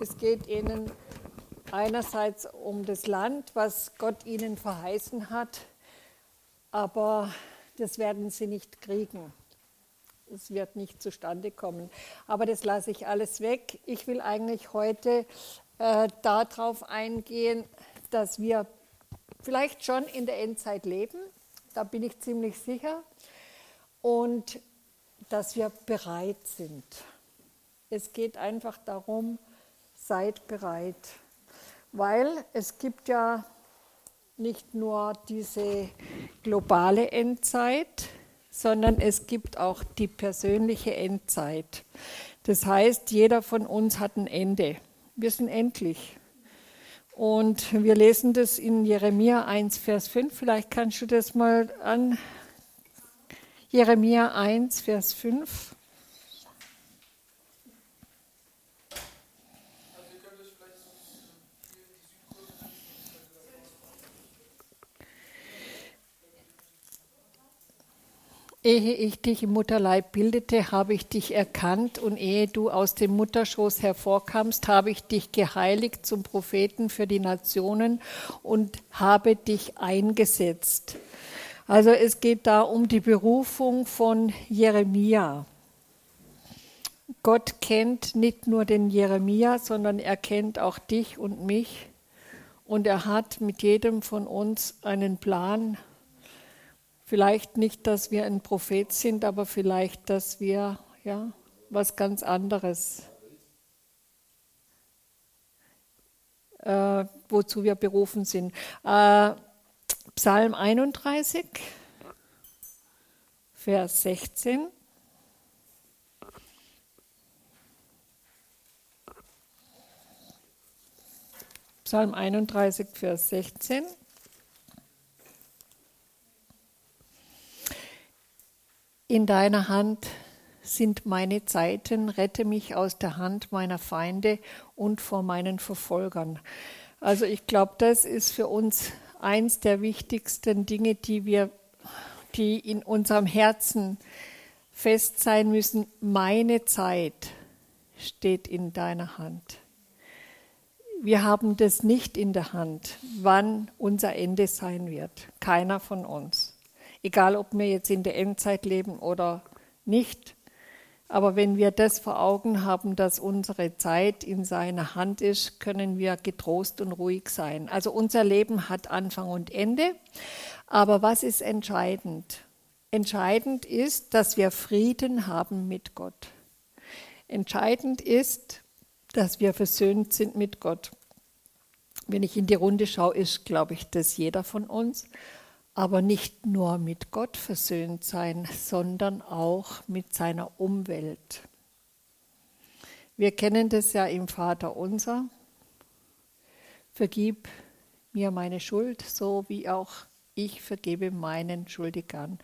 Es geht ihnen einerseits um das Land, was Gott ihnen verheißen hat, aber das werden sie nicht kriegen. Es wird nicht zustande kommen. Aber das lasse ich alles weg. Ich will eigentlich heute äh, darauf eingehen, dass wir vielleicht schon in der Endzeit leben. Da bin ich ziemlich sicher. Und dass wir bereit sind. Es geht einfach darum, seid bereit. Weil es gibt ja nicht nur diese globale Endzeit, sondern es gibt auch die persönliche Endzeit. Das heißt, jeder von uns hat ein Ende. Wir sind endlich. Und wir lesen das in Jeremia 1, Vers 5. Vielleicht kannst du das mal an. Jeremia 1, Vers 5. Ehe ich dich im Mutterleib bildete, habe ich dich erkannt und ehe du aus dem Mutterschoß hervorkamst, habe ich dich geheiligt zum Propheten für die Nationen und habe dich eingesetzt. Also es geht da um die Berufung von Jeremia. Gott kennt nicht nur den Jeremia, sondern er kennt auch dich und mich. Und er hat mit jedem von uns einen Plan, Vielleicht nicht, dass wir ein Prophet sind, aber vielleicht, dass wir ja, was ganz anderes, äh, wozu wir berufen sind. Äh, Psalm 31, Vers 16. Psalm 31, Vers 16. In deiner Hand sind meine Zeiten, rette mich aus der Hand meiner Feinde und vor meinen Verfolgern. Also ich glaube, das ist für uns eins der wichtigsten Dinge, die wir, die in unserem Herzen fest sein müssen. Meine Zeit steht in deiner Hand. Wir haben das nicht in der Hand, wann unser Ende sein wird. Keiner von uns. Egal, ob wir jetzt in der Endzeit leben oder nicht. Aber wenn wir das vor Augen haben, dass unsere Zeit in seiner Hand ist, können wir getrost und ruhig sein. Also unser Leben hat Anfang und Ende. Aber was ist entscheidend? Entscheidend ist, dass wir Frieden haben mit Gott. Entscheidend ist, dass wir versöhnt sind mit Gott. Wenn ich in die Runde schaue, ist, glaube ich, das jeder von uns aber nicht nur mit Gott versöhnt sein, sondern auch mit seiner Umwelt. Wir kennen das ja im Vater unser. Vergib mir meine Schuld, so wie auch ich vergebe meinen Schuldigern.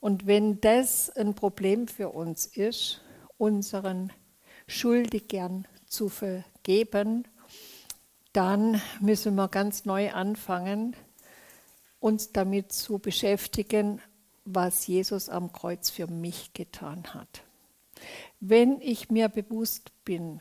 Und wenn das ein Problem für uns ist, unseren Schuldigern zu vergeben, dann müssen wir ganz neu anfangen, uns damit zu beschäftigen, was Jesus am Kreuz für mich getan hat. Wenn ich mir bewusst bin,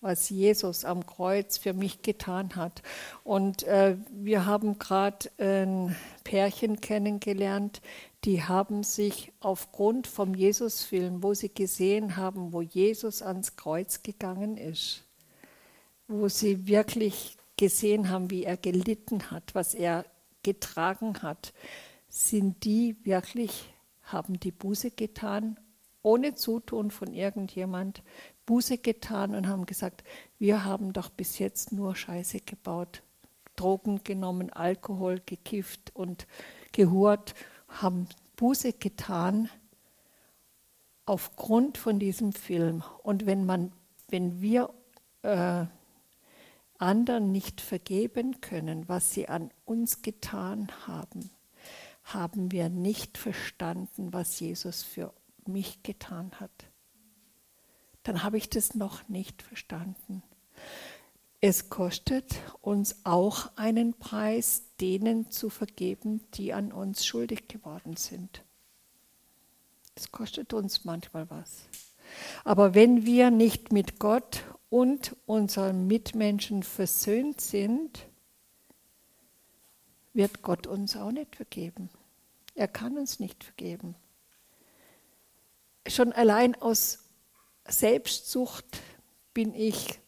was Jesus am Kreuz für mich getan hat. Und äh, wir haben gerade ein Pärchen kennengelernt, die haben sich aufgrund vom Jesusfilm, wo sie gesehen haben, wo Jesus ans Kreuz gegangen ist, wo sie wirklich gesehen haben, wie er gelitten hat, was er getragen hat, sind die wirklich, haben die Buße getan, ohne Zutun von irgendjemand, Buße getan und haben gesagt, wir haben doch bis jetzt nur Scheiße gebaut, Drogen genommen, Alkohol gekifft und gehurt, haben Buße getan aufgrund von diesem Film. Und wenn man, wenn wir äh, anderen nicht vergeben können, was sie an uns getan haben, haben wir nicht verstanden, was Jesus für mich getan hat. Dann habe ich das noch nicht verstanden. Es kostet uns auch einen Preis, denen zu vergeben, die an uns schuldig geworden sind. Es kostet uns manchmal was. Aber wenn wir nicht mit Gott und unseren Mitmenschen versöhnt sind, wird Gott uns auch nicht vergeben. Er kann uns nicht vergeben. Schon allein aus Selbstsucht bin ich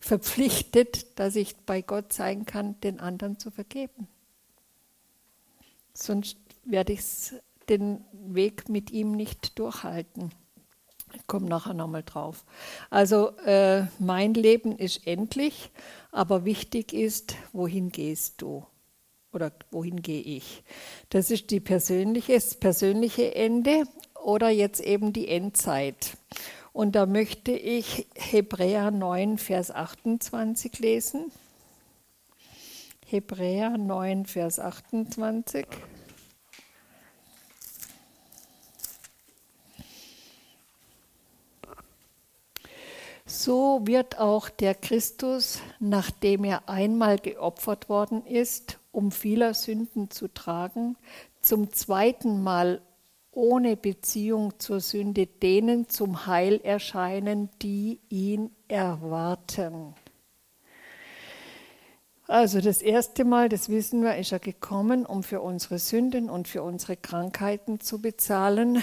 verpflichtet, dass ich bei Gott sein kann, den anderen zu vergeben. Sonst werde ich den Weg mit ihm nicht durchhalten. Komme nachher nochmal drauf. Also äh, mein Leben ist endlich, aber wichtig ist, wohin gehst du? Oder wohin gehe ich? Das ist die persönliche, das persönliche Ende oder jetzt eben die Endzeit. Und da möchte ich Hebräer 9, Vers 28 lesen. Hebräer 9, Vers 28. So wird auch der Christus, nachdem er einmal geopfert worden ist, um vieler Sünden zu tragen, zum zweiten Mal ohne Beziehung zur Sünde denen zum Heil erscheinen, die ihn erwarten. Also das erste Mal, das wissen wir, ist er gekommen, um für unsere Sünden und für unsere Krankheiten zu bezahlen.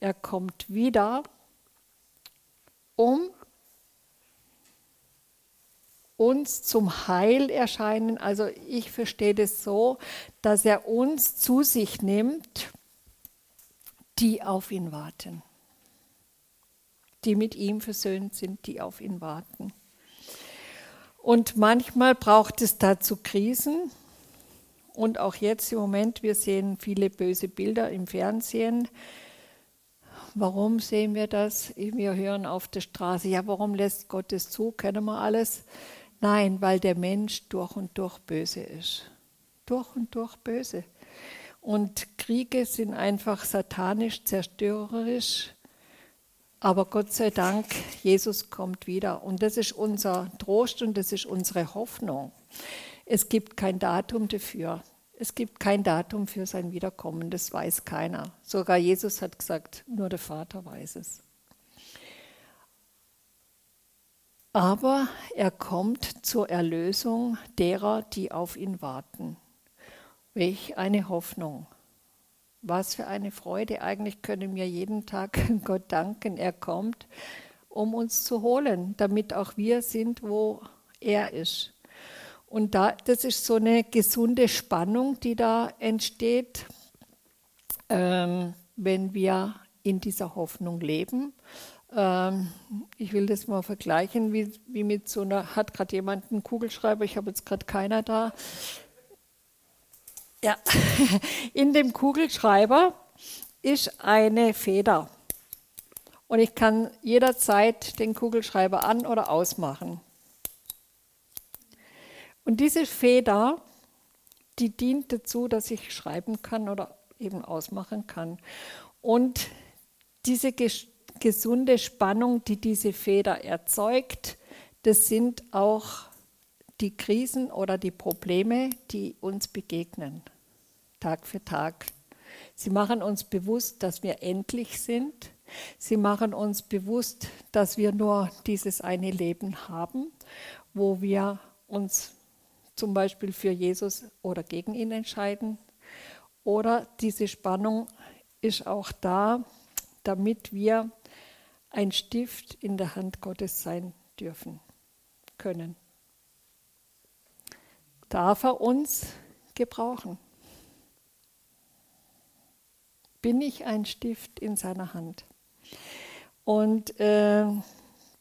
Er kommt wieder, um uns zum Heil erscheinen. Also ich verstehe das so, dass er uns zu sich nimmt die auf ihn warten, die mit ihm versöhnt sind, die auf ihn warten. Und manchmal braucht es dazu Krisen. Und auch jetzt im Moment, wir sehen viele böse Bilder im Fernsehen. Warum sehen wir das? Wir hören auf der Straße, ja, warum lässt Gott es zu? Kennen wir alles? Nein, weil der Mensch durch und durch böse ist. Durch und durch böse. Und Kriege sind einfach satanisch, zerstörerisch. Aber Gott sei Dank, Jesus kommt wieder. Und das ist unser Trost und das ist unsere Hoffnung. Es gibt kein Datum dafür. Es gibt kein Datum für sein Wiederkommen. Das weiß keiner. Sogar Jesus hat gesagt, nur der Vater weiß es. Aber er kommt zur Erlösung derer, die auf ihn warten. Welch eine Hoffnung. Was für eine Freude. Eigentlich können wir jeden Tag Gott danken, er kommt, um uns zu holen, damit auch wir sind, wo er ist. Und da, das ist so eine gesunde Spannung, die da entsteht, ähm, wenn wir in dieser Hoffnung leben. Ähm, ich will das mal vergleichen, wie, wie mit so einer, hat gerade jemand einen Kugelschreiber, ich habe jetzt gerade keiner da, ja, in dem Kugelschreiber ist eine Feder. Und ich kann jederzeit den Kugelschreiber an- oder ausmachen. Und diese Feder, die dient dazu, dass ich schreiben kann oder eben ausmachen kann. Und diese gesunde Spannung, die diese Feder erzeugt, das sind auch die Krisen oder die Probleme, die uns begegnen. Tag für Tag. Sie machen uns bewusst, dass wir endlich sind. Sie machen uns bewusst, dass wir nur dieses eine Leben haben, wo wir uns zum Beispiel für Jesus oder gegen ihn entscheiden. Oder diese Spannung ist auch da, damit wir ein Stift in der Hand Gottes sein dürfen, können. Darf er uns gebrauchen? bin ich ein Stift in seiner Hand. Und äh,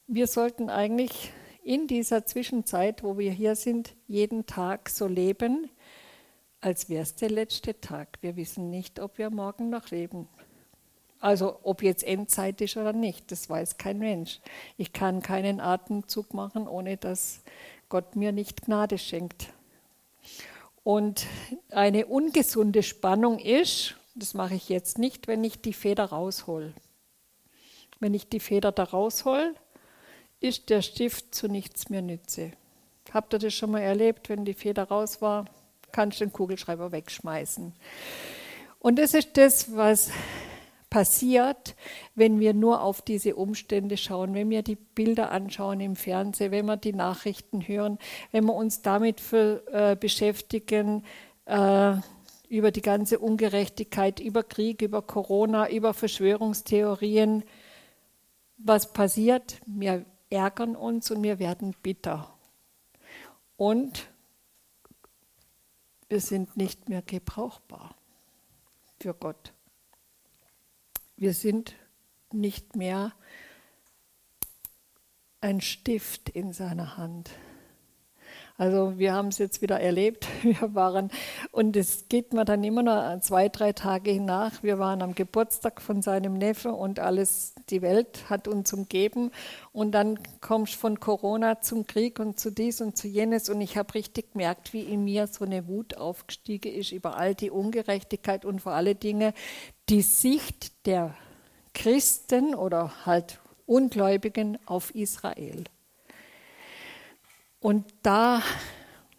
wir sollten eigentlich in dieser Zwischenzeit, wo wir hier sind, jeden Tag so leben, als wäre es der letzte Tag. Wir wissen nicht, ob wir morgen noch leben. Also ob jetzt Endzeit ist oder nicht, das weiß kein Mensch. Ich kann keinen Atemzug machen, ohne dass Gott mir nicht Gnade schenkt. Und eine ungesunde Spannung ist, das mache ich jetzt nicht, wenn ich die Feder raushol. Wenn ich die Feder da raushol, ist der Stift zu nichts mehr nütze. Habt ihr das schon mal erlebt, wenn die Feder raus war, kannst du den Kugelschreiber wegschmeißen. Und das ist das, was passiert, wenn wir nur auf diese Umstände schauen, wenn wir die Bilder anschauen im Fernsehen, wenn wir die Nachrichten hören, wenn wir uns damit für, äh, beschäftigen, äh, über die ganze Ungerechtigkeit, über Krieg, über Corona, über Verschwörungstheorien. Was passiert? Wir ärgern uns und wir werden bitter. Und wir sind nicht mehr gebrauchbar für Gott. Wir sind nicht mehr ein Stift in seiner Hand. Also wir haben es jetzt wieder erlebt. Wir waren, und es geht mir dann immer noch zwei, drei Tage nach. Wir waren am Geburtstag von seinem Neffe und alles, die Welt hat uns umgeben. Und dann kommst von Corona zum Krieg und zu dies und zu jenes. Und ich habe richtig gemerkt, wie in mir so eine Wut aufgestiegen ist über all die Ungerechtigkeit und vor alle Dinge die Sicht der Christen oder halt Ungläubigen auf Israel. Und da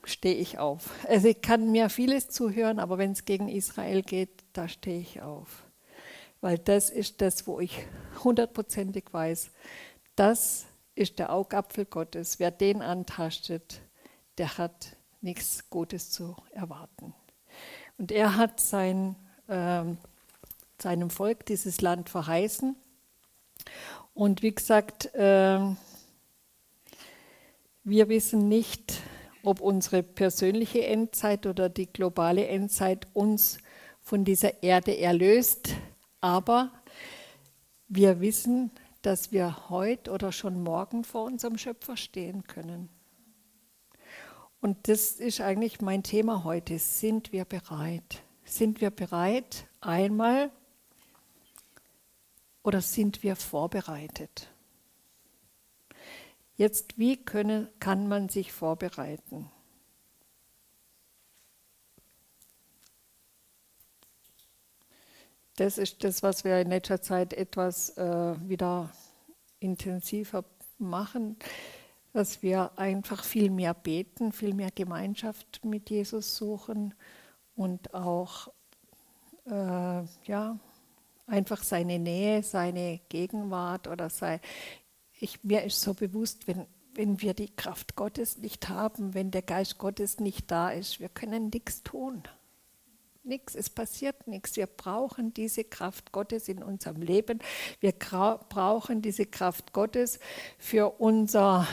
stehe ich auf. Also ich kann mir vieles zuhören, aber wenn es gegen Israel geht, da stehe ich auf. Weil das ist das, wo ich hundertprozentig weiß, das ist der Augapfel Gottes. Wer den antastet, der hat nichts Gutes zu erwarten. Und er hat sein, äh, seinem Volk dieses Land verheißen. Und wie gesagt, äh, wir wissen nicht, ob unsere persönliche Endzeit oder die globale Endzeit uns von dieser Erde erlöst, aber wir wissen, dass wir heute oder schon morgen vor unserem Schöpfer stehen können. Und das ist eigentlich mein Thema heute. Sind wir bereit? Sind wir bereit einmal oder sind wir vorbereitet? Jetzt, wie können, kann man sich vorbereiten? Das ist das, was wir in letzter Zeit etwas äh, wieder intensiver machen, dass wir einfach viel mehr beten, viel mehr Gemeinschaft mit Jesus suchen und auch äh, ja, einfach seine Nähe, seine Gegenwart oder sei, ich, mir ist so bewusst, wenn, wenn wir die Kraft Gottes nicht haben, wenn der Geist Gottes nicht da ist, wir können nichts tun. Nichts, es passiert nichts. Wir brauchen diese Kraft Gottes in unserem Leben. Wir brauchen diese Kraft Gottes für unser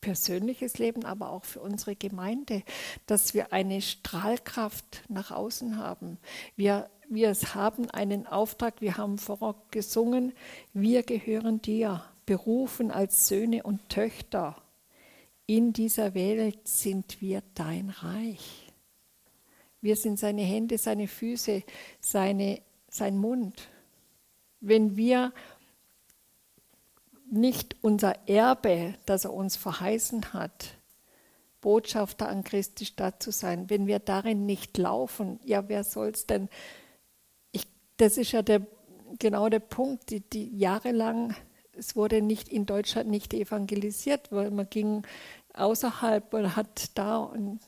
persönliches Leben, aber auch für unsere Gemeinde, dass wir eine Strahlkraft nach außen haben. Wir, wir haben einen Auftrag, wir haben vorher gesungen, wir gehören dir berufen als Söhne und Töchter. In dieser Welt sind wir dein Reich. Wir sind seine Hände, seine Füße, seine, sein Mund. Wenn wir nicht unser Erbe, das er uns verheißen hat, Botschafter an Christi Stadt zu sein, wenn wir darin nicht laufen, ja, wer soll es denn? Ich, das ist ja der, genau der Punkt, die, die jahrelang es wurde nicht in Deutschland nicht evangelisiert, weil man ging außerhalb und hat da und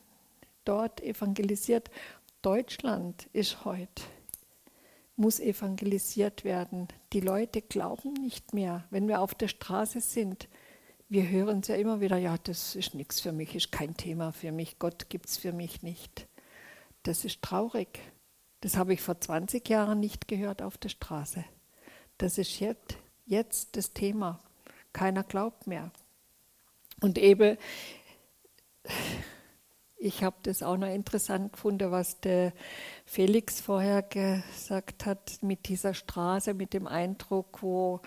dort evangelisiert. Deutschland ist heute muss evangelisiert werden. Die Leute glauben nicht mehr, wenn wir auf der Straße sind. Wir hören es ja immer wieder, ja, das ist nichts für mich, ist kein Thema für mich, Gott gibt es für mich nicht. Das ist traurig. Das habe ich vor 20 Jahren nicht gehört auf der Straße. Das ist jetzt jetzt das Thema. Keiner glaubt mehr. Und eben, ich habe das auch noch interessant gefunden, was der Felix vorher gesagt hat mit dieser Straße, mit dem Eindruck, wo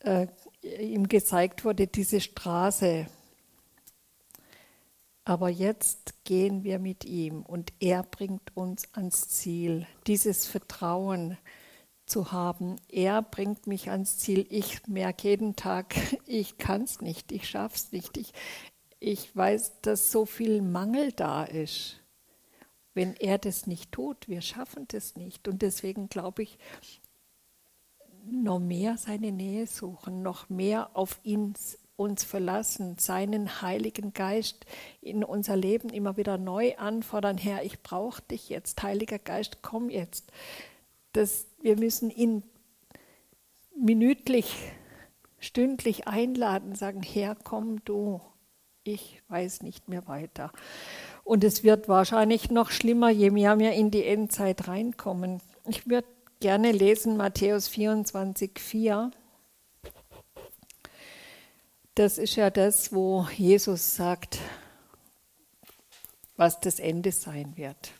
äh, ihm gezeigt wurde, diese Straße. Aber jetzt gehen wir mit ihm und er bringt uns ans Ziel. Dieses Vertrauen, zu haben. Er bringt mich ans Ziel. Ich merke jeden Tag, ich kann es nicht, ich schaffe es nicht. Ich, ich weiß, dass so viel Mangel da ist. Wenn er das nicht tut, wir schaffen das nicht. Und deswegen glaube ich, noch mehr seine Nähe suchen, noch mehr auf ihn uns verlassen, seinen Heiligen Geist in unser Leben immer wieder neu anfordern. Herr, ich brauche dich jetzt. Heiliger Geist, komm jetzt. Das, wir müssen ihn minütlich, stündlich einladen, sagen, Herr, komm du, ich weiß nicht mehr weiter. Und es wird wahrscheinlich noch schlimmer, je mehr wir in die Endzeit reinkommen. Ich würde gerne lesen Matthäus 24, 4. Das ist ja das, wo Jesus sagt, was das Ende sein wird.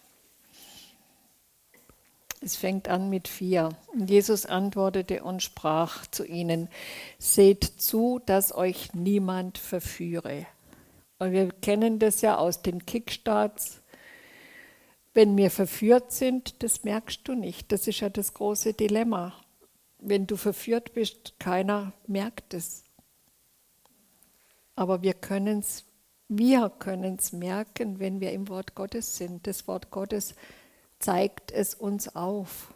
Es fängt an mit vier. Und Jesus antwortete und sprach zu ihnen, seht zu, dass euch niemand verführe. Und wir kennen das ja aus den Kickstarts. Wenn wir verführt sind, das merkst du nicht. Das ist ja das große Dilemma. Wenn du verführt bist, keiner merkt es. Aber wir können es wir merken, wenn wir im Wort Gottes sind. Das Wort Gottes zeigt es uns auf.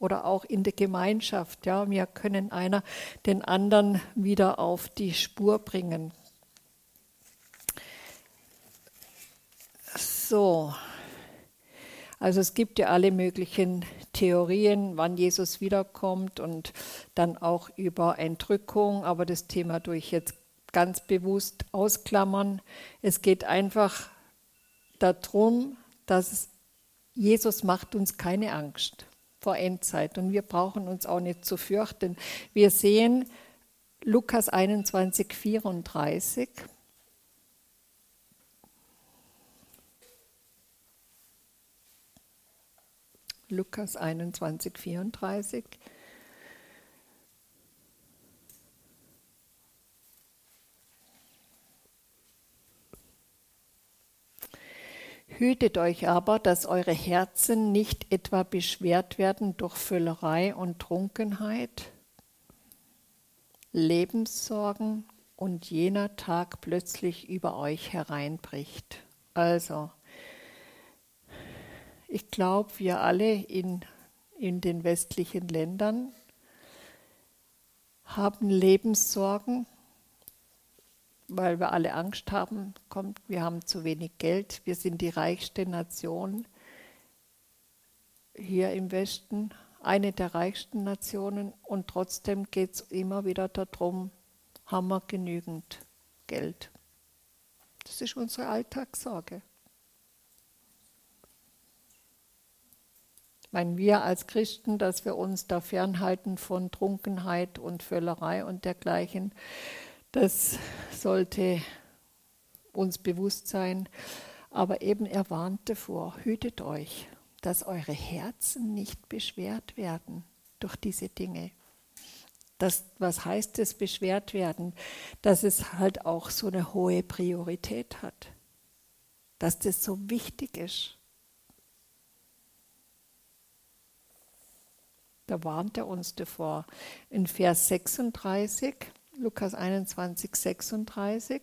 Oder auch in der Gemeinschaft. Ja, wir können einer den anderen wieder auf die Spur bringen. So, also es gibt ja alle möglichen Theorien, wann Jesus wiederkommt und dann auch über Entrückung, aber das Thema durch jetzt ganz bewusst ausklammern. Es geht einfach darum, dass Jesus macht uns keine Angst vor Endzeit und wir brauchen uns auch nicht zu fürchten. Wir sehen Lukas 21, 34. Lukas 21, 34. Hütet euch aber, dass eure Herzen nicht etwa beschwert werden durch Völlerei und Trunkenheit, Lebenssorgen und jener Tag plötzlich über euch hereinbricht. Also, ich glaube, wir alle in, in den westlichen Ländern haben Lebenssorgen weil wir alle Angst haben, kommt, wir haben zu wenig Geld, wir sind die reichste Nation hier im Westen, eine der reichsten Nationen und trotzdem geht es immer wieder darum, haben wir genügend Geld. Das ist unsere Alltagssorge. Meinen wir als Christen, dass wir uns da fernhalten von Trunkenheit und Völlerei und dergleichen, das sollte uns bewusst sein. Aber eben er warnt davor, hütet euch, dass eure Herzen nicht beschwert werden durch diese Dinge. Das, was heißt es, beschwert werden? Dass es halt auch so eine hohe Priorität hat. Dass das so wichtig ist. Da warnt er uns davor. In Vers 36 Lukas 21, 36.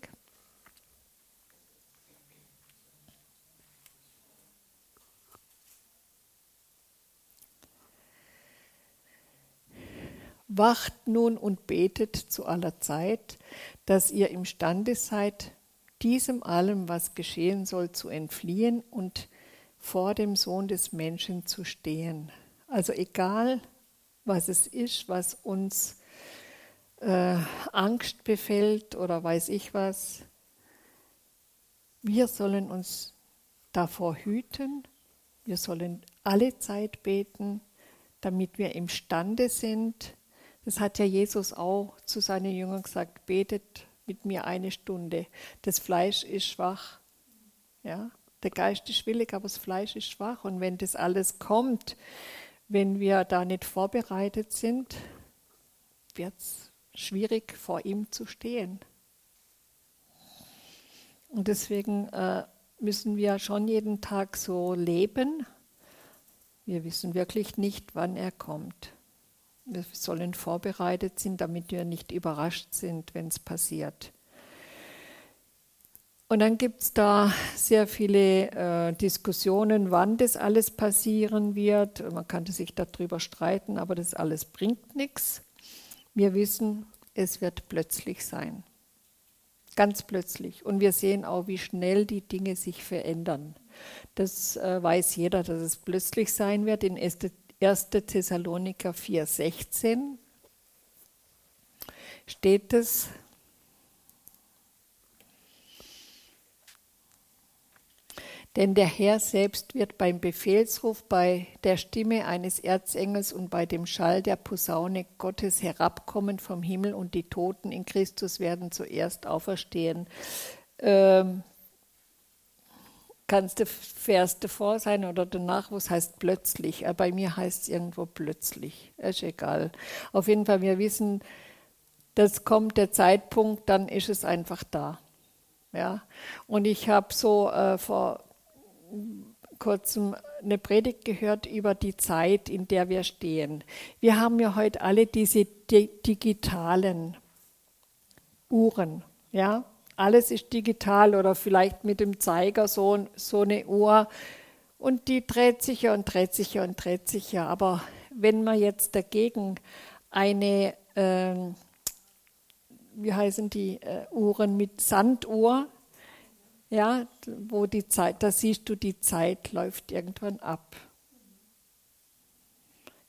Wacht nun und betet zu aller Zeit, dass ihr imstande seid, diesem allem, was geschehen soll, zu entfliehen und vor dem Sohn des Menschen zu stehen. Also egal, was es ist, was uns äh, Angst befällt oder weiß ich was. Wir sollen uns davor hüten. Wir sollen alle Zeit beten, damit wir imstande sind. Das hat ja Jesus auch zu seinen Jüngern gesagt, betet mit mir eine Stunde. Das Fleisch ist schwach. Ja? Der Geist ist willig, aber das Fleisch ist schwach. Und wenn das alles kommt, wenn wir da nicht vorbereitet sind, wird es schwierig, vor ihm zu stehen. Und deswegen äh, müssen wir schon jeden Tag so leben. Wir wissen wirklich nicht, wann er kommt. Wir sollen vorbereitet sein, damit wir nicht überrascht sind, wenn es passiert. Und dann gibt es da sehr viele äh, Diskussionen, wann das alles passieren wird. Man könnte sich darüber streiten, aber das alles bringt nichts. Wir wissen, es wird plötzlich sein. Ganz plötzlich. Und wir sehen auch, wie schnell die Dinge sich verändern. Das äh, weiß jeder, dass es plötzlich sein wird. In 1. Thessaloniker 4,16 steht es. Denn der Herr selbst wird beim Befehlsruf, bei der Stimme eines Erzengels und bei dem Schall der Posaune Gottes herabkommen vom Himmel und die Toten in Christus werden zuerst auferstehen. Ähm, kannst du Vers davor sein oder danach, wo es heißt plötzlich. Äh, bei mir heißt es irgendwo plötzlich. Ist egal. Auf jeden Fall, wir wissen, das kommt der Zeitpunkt, dann ist es einfach da. Ja? Und ich habe so äh, vor kurzem eine Predigt gehört über die Zeit, in der wir stehen. Wir haben ja heute alle diese digitalen Uhren, ja. Alles ist digital oder vielleicht mit dem Zeiger so, so eine Uhr und die dreht sich ja und dreht sich ja und dreht sich ja. Aber wenn man jetzt dagegen eine, äh, wie heißen die äh, Uhren mit Sanduhr ja, wo die Zeit, da siehst du, die Zeit läuft irgendwann ab.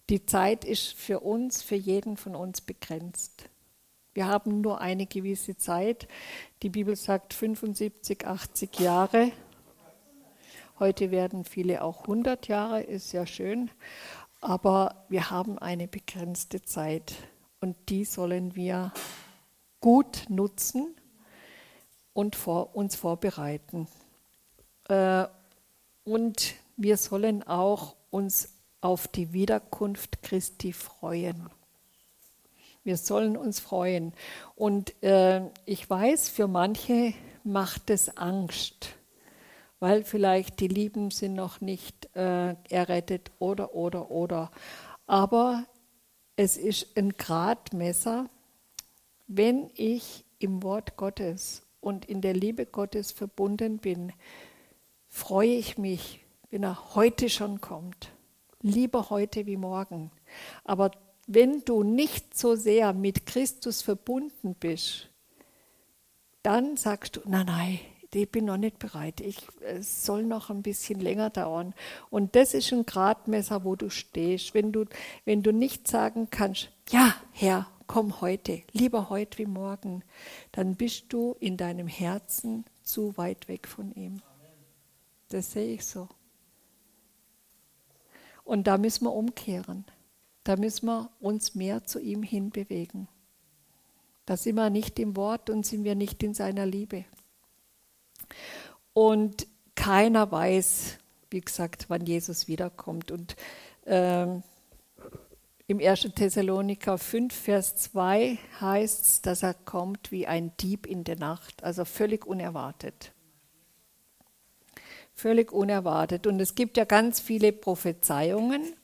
Die Zeit ist für uns, für jeden von uns begrenzt. Wir haben nur eine gewisse Zeit. Die Bibel sagt 75, 80 Jahre. Heute werden viele auch 100 Jahre, ist ja schön. Aber wir haben eine begrenzte Zeit und die sollen wir gut nutzen und vor, uns vorbereiten. Äh, und wir sollen auch uns auf die Wiederkunft Christi freuen. Wir sollen uns freuen. Und äh, ich weiß, für manche macht es Angst, weil vielleicht die Lieben sind noch nicht äh, errettet oder, oder, oder. Aber es ist ein Gradmesser, wenn ich im Wort Gottes und in der Liebe Gottes verbunden bin, freue ich mich, wenn er heute schon kommt. Lieber heute wie morgen. Aber wenn du nicht so sehr mit Christus verbunden bist, dann sagst du, nein, nein, ich bin noch nicht bereit. Ich, es soll noch ein bisschen länger dauern. Und das ist ein Gradmesser, wo du stehst. Wenn du, wenn du nicht sagen kannst, ja, Herr, komm heute, lieber heute wie morgen, dann bist du in deinem Herzen zu weit weg von ihm. Das sehe ich so. Und da müssen wir umkehren. Da müssen wir uns mehr zu ihm hinbewegen. Da sind wir nicht im Wort und sind wir nicht in seiner Liebe. Und keiner weiß, wie gesagt, wann Jesus wiederkommt. Und ähm, im 1. Thessaloniker 5, Vers 2 heißt es, dass er kommt wie ein Dieb in der Nacht, also völlig unerwartet. Völlig unerwartet. Und es gibt ja ganz viele Prophezeiungen,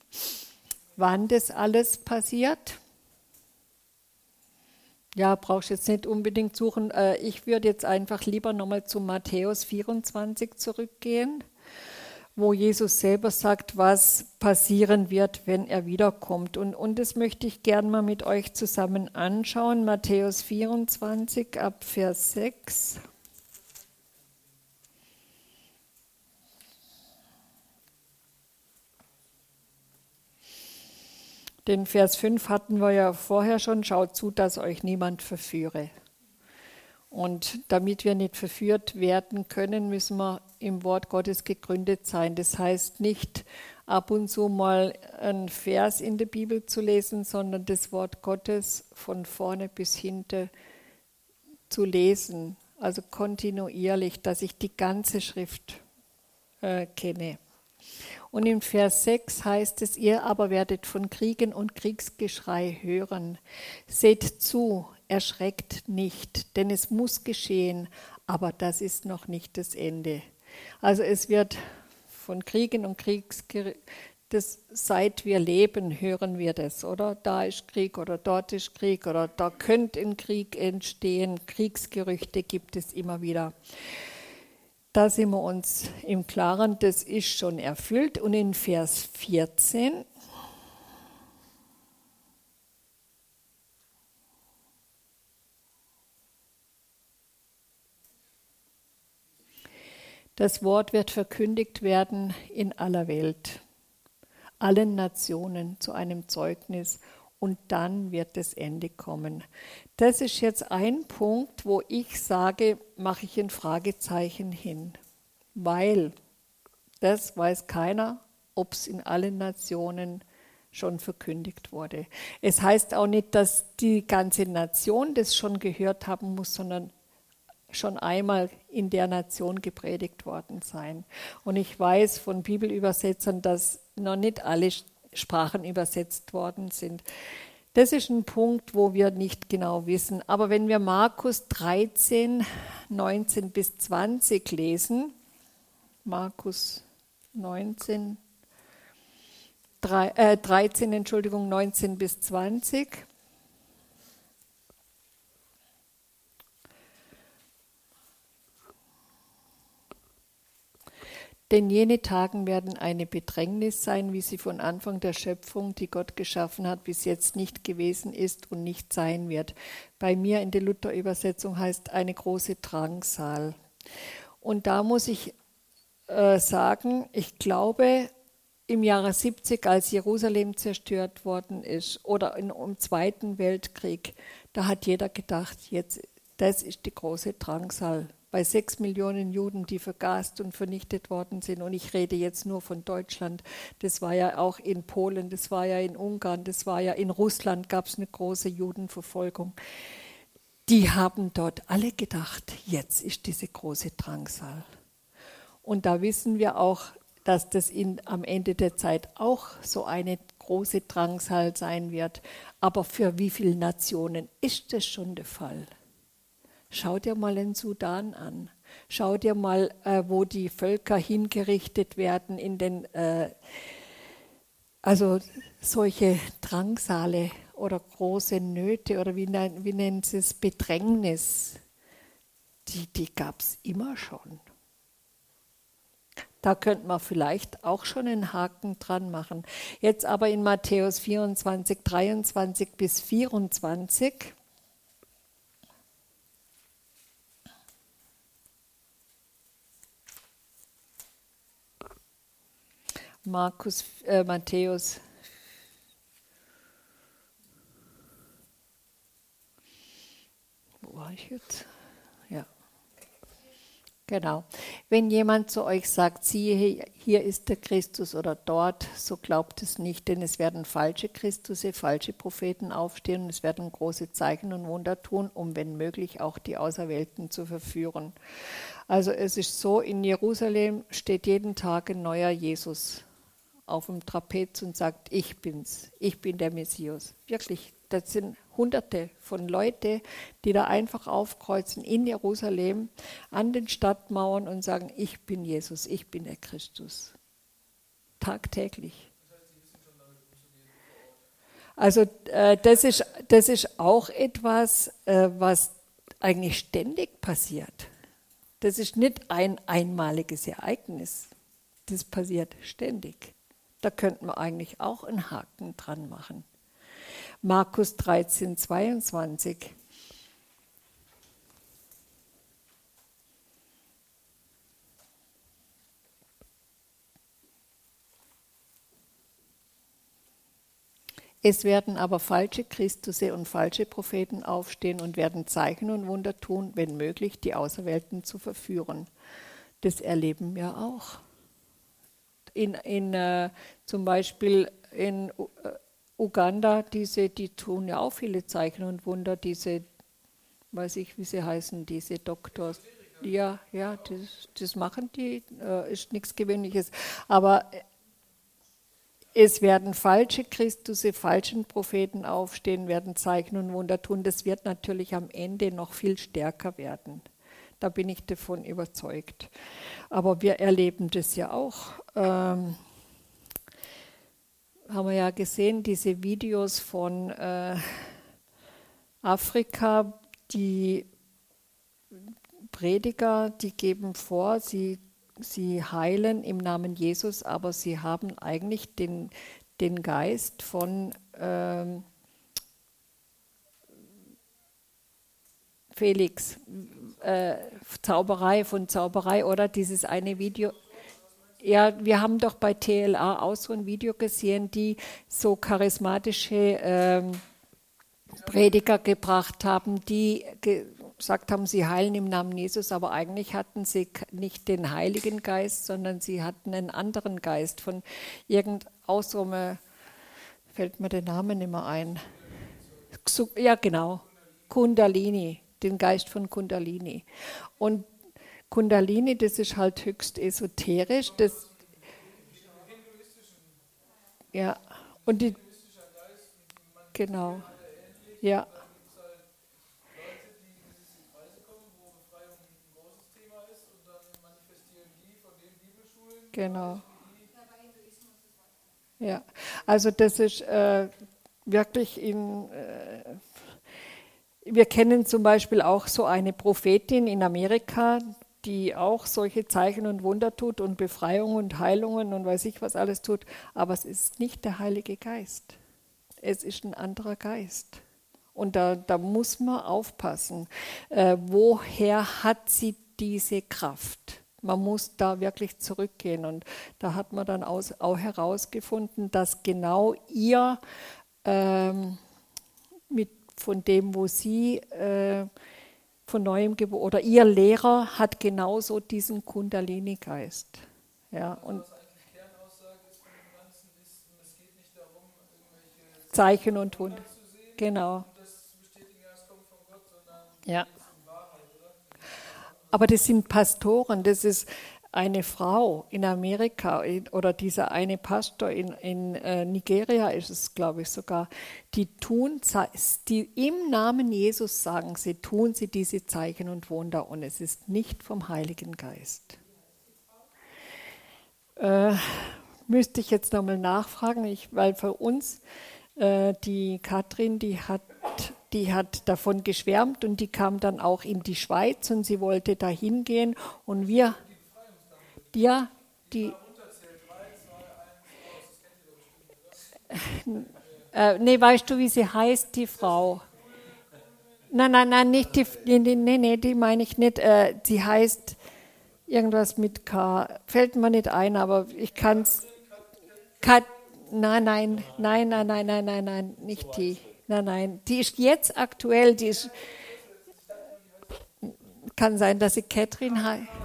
wann das alles passiert. Ja, brauchst jetzt nicht unbedingt suchen. Äh, ich würde jetzt einfach lieber nochmal zu Matthäus 24 zurückgehen wo Jesus selber sagt, was passieren wird, wenn er wiederkommt. Und, und das möchte ich gerne mal mit euch zusammen anschauen. Matthäus 24 ab Vers 6. Den Vers 5 hatten wir ja vorher schon. Schaut zu, dass euch niemand verführe. Und damit wir nicht verführt werden können, müssen wir im Wort Gottes gegründet sein. Das heißt nicht ab und zu mal ein Vers in der Bibel zu lesen, sondern das Wort Gottes von vorne bis hinten zu lesen. Also kontinuierlich, dass ich die ganze Schrift äh, kenne. Und im Vers 6 heißt es, ihr aber werdet von Kriegen und Kriegsgeschrei hören. Seht zu, erschreckt nicht, denn es muss geschehen, aber das ist noch nicht das Ende. Also es wird von Kriegen und Kriegsgericht, seit wir leben, hören wir das, oder? Da ist Krieg oder dort ist Krieg oder da könnte ein Krieg entstehen. Kriegsgerüchte gibt es immer wieder. Da sind wir uns im Klaren, das ist schon erfüllt. Und in Vers 14 Das Wort wird verkündigt werden in aller Welt, allen Nationen zu einem Zeugnis, und dann wird das Ende kommen. Das ist jetzt ein Punkt, wo ich sage, mache ich ein Fragezeichen hin, weil das weiß keiner, ob es in allen Nationen schon verkündigt wurde. Es heißt auch nicht, dass die ganze Nation das schon gehört haben muss, sondern schon einmal in der Nation gepredigt worden sein. Und ich weiß von Bibelübersetzern, dass noch nicht alle Sprachen übersetzt worden sind. Das ist ein Punkt, wo wir nicht genau wissen. Aber wenn wir Markus 13, 19 bis 20 lesen, Markus 19, 3, äh, 13, Entschuldigung, 19 bis 20, Denn jene Tagen werden eine Bedrängnis sein, wie sie von Anfang der Schöpfung, die Gott geschaffen hat, bis jetzt nicht gewesen ist und nicht sein wird. Bei mir in der Luther-Übersetzung heißt eine große Drangsal. Und da muss ich äh, sagen, ich glaube, im Jahre 70, als Jerusalem zerstört worden ist, oder in, im Zweiten Weltkrieg, da hat jeder gedacht, jetzt, das ist die große Drangsal bei sechs Millionen Juden, die vergast und vernichtet worden sind. Und ich rede jetzt nur von Deutschland. Das war ja auch in Polen, das war ja in Ungarn, das war ja in Russland, gab es eine große Judenverfolgung. Die haben dort alle gedacht, jetzt ist diese große Drangsal. Und da wissen wir auch, dass das in, am Ende der Zeit auch so eine große Drangsal sein wird. Aber für wie viele Nationen ist das schon der Fall? Schau dir mal den Sudan an. Schau dir mal, äh, wo die Völker hingerichtet werden in den, äh, also solche Drangsale oder große Nöte oder wie, wie nennen sie es, Bedrängnis, die, die gab es immer schon. Da könnte man vielleicht auch schon einen Haken dran machen. Jetzt aber in Matthäus 24, 23 bis 24 Markus, äh, Matthäus. Wo war ich jetzt? Ja. Genau. Wenn jemand zu euch sagt, siehe, hier ist der Christus oder dort, so glaubt es nicht, denn es werden falsche Christusse, falsche Propheten aufstehen und es werden große Zeichen und Wunder tun, um wenn möglich auch die Auserwählten zu verführen. Also es ist so, in Jerusalem steht jeden Tag ein neuer Jesus auf dem Trapez und sagt, ich bin's, ich bin der Messias. Wirklich, das sind hunderte von Leuten, die da einfach aufkreuzen in Jerusalem an den Stadtmauern und sagen, ich bin Jesus, ich bin der Christus. Tagtäglich. Also äh, das, ist, das ist auch etwas, äh, was eigentlich ständig passiert. Das ist nicht ein einmaliges Ereignis. Das passiert ständig. Da könnten wir eigentlich auch einen Haken dran machen. Markus 13, 22. Es werden aber falsche Christusse und falsche Propheten aufstehen und werden Zeichen und Wunder tun, wenn möglich, die Auserwählten zu verführen. Das erleben wir auch in, in äh, zum Beispiel in äh, Uganda, diese, die tun ja auch viele Zeichen und Wunder, diese, weiß ich, wie sie heißen, diese Doktors. Ja, ja, das, das machen die, äh, ist nichts Gewöhnliches. Aber es werden falsche Christusse, falschen Propheten aufstehen, werden Zeichen und Wunder tun. Das wird natürlich am Ende noch viel stärker werden. Da bin ich davon überzeugt. Aber wir erleben das ja auch. Ähm, haben wir ja gesehen, diese Videos von äh, Afrika, die Prediger, die geben vor, sie, sie heilen im Namen Jesus, aber sie haben eigentlich den, den Geist von ähm, Felix, äh, Zauberei von Zauberei oder dieses eine Video. Ja, wir haben doch bei TLA auch so ein Video gesehen, die so charismatische ähm, Prediger gebracht haben, die gesagt haben, sie heilen im Namen Jesus, aber eigentlich hatten sie nicht den Heiligen Geist, sondern sie hatten einen anderen Geist von irgend aus so einem, fällt mir der Name nicht mehr ein. Ja, genau, Kundalini, den Geist von Kundalini. Und Kundalini, das ist halt höchst esoterisch. Das, ja, und die, genau, ja. Genau. Ja, also das ist äh, wirklich in. Äh, wir kennen zum Beispiel auch so eine Prophetin in Amerika, die auch solche Zeichen und Wunder tut und Befreiungen und Heilungen und weiß ich was alles tut, aber es ist nicht der Heilige Geist. Es ist ein anderer Geist. Und da, da muss man aufpassen. Äh, woher hat sie diese Kraft? Man muss da wirklich zurückgehen. Und da hat man dann aus, auch herausgefunden, dass genau ihr ähm, von dem, wo sie äh, von neuem geboren oder ihr Lehrer hat genauso diesen Kundalini-Geist. Ja, und Zeichen und Wunder. Genau. Ja. Aber das sind Pastoren, das ist eine Frau in Amerika oder dieser eine Pastor in, in äh, Nigeria ist es, glaube ich sogar, die tun, die im Namen Jesus sagen sie, tun sie diese Zeichen und Wunder und es ist nicht vom Heiligen Geist. Äh, müsste ich jetzt nochmal nachfragen, ich, weil für uns äh, die Katrin, die hat die hat davon geschwärmt und die kam dann auch in die Schweiz und sie wollte da hingehen und wir ja, die. Äh, nee, weißt du, wie sie heißt, die Frau? Nein, nein, nein, nicht die. Nee, nee, nee die meine ich nicht. Äh, sie heißt irgendwas mit K. Fällt mir nicht ein, aber ich kann es. Nein, nein, nein, nein, nein, nein, nein, nein, nicht die. Nein, nein, die ist jetzt aktuell, die ist. Kann sein, dass sie Catherine heißt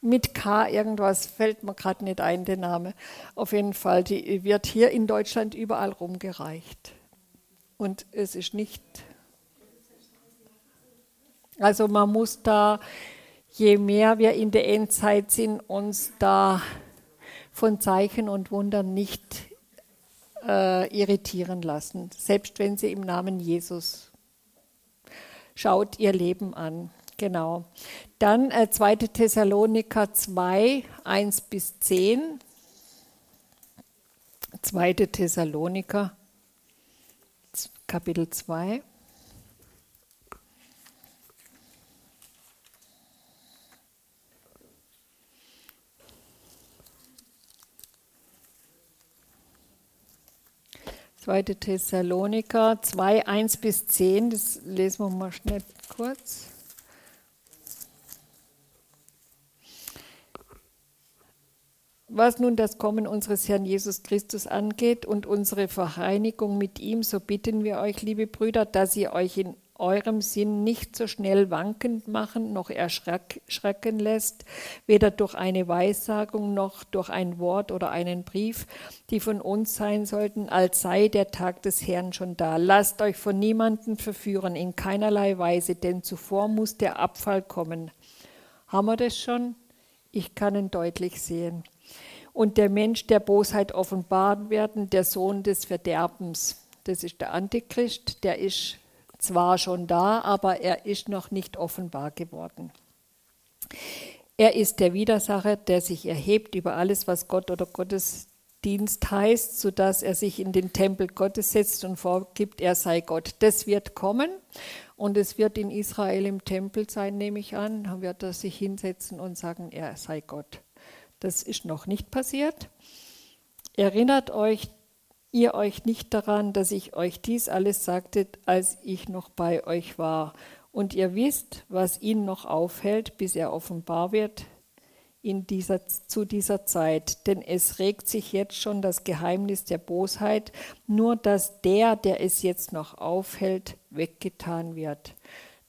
mit K irgendwas, fällt mir gerade nicht ein, der Name. Auf jeden Fall, die wird hier in Deutschland überall rumgereicht. Und es ist nicht. Also man muss da, je mehr wir in der Endzeit sind, uns da von Zeichen und Wundern nicht äh, irritieren lassen, selbst wenn sie im Namen Jesus schaut ihr Leben an. Genau. Dann äh, 2. Thessaloniker 2, 1 bis 10. 2. Thessaloniker, Kapitel 2. Zweite Thessaloniker 2, 1 bis 10, das lesen wir mal schnell kurz. Was nun das Kommen unseres Herrn Jesus Christus angeht und unsere Vereinigung mit ihm, so bitten wir euch, liebe Brüder, dass ihr euch in eurem Sinn nicht so schnell wankend machen noch erschrecken lässt, weder durch eine Weissagung noch durch ein Wort oder einen Brief, die von uns sein sollten, als sei der Tag des Herrn schon da. Lasst euch von niemanden verführen, in keinerlei Weise, denn zuvor muss der Abfall kommen. Haben wir das schon? Ich kann ihn deutlich sehen und der Mensch der Bosheit offenbart werden, der Sohn des Verderbens. Das ist der Antichrist, der ist zwar schon da, aber er ist noch nicht offenbar geworden. Er ist der Widersacher, der sich erhebt über alles, was Gott oder Gottesdienst heißt, sodass er sich in den Tempel Gottes setzt und vorgibt, er sei Gott. Das wird kommen und es wird in Israel im Tempel sein, nehme ich an. Wird er sich hinsetzen und sagen, er sei Gott. Das ist noch nicht passiert. Erinnert euch, ihr euch nicht daran, dass ich euch dies alles sagte, als ich noch bei euch war. Und ihr wisst, was ihn noch aufhält, bis er offenbar wird. in dieser, zu dieser Zeit, denn es regt sich jetzt schon das Geheimnis der Bosheit, nur dass der, der es jetzt noch aufhält, weggetan wird.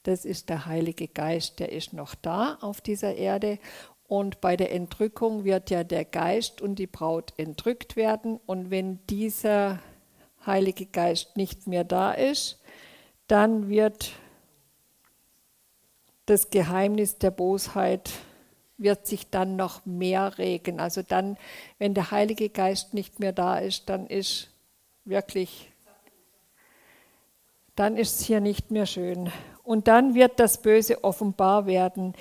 Das ist der Heilige Geist, der ist noch da auf dieser Erde. Und bei der Entrückung wird ja der Geist und die Braut entrückt werden. Und wenn dieser Heilige Geist nicht mehr da ist, dann wird das Geheimnis der Bosheit wird sich dann noch mehr regen. Also dann, wenn der Heilige Geist nicht mehr da ist, dann ist wirklich, dann ist es hier nicht mehr schön. Und dann wird das Böse offenbar werden.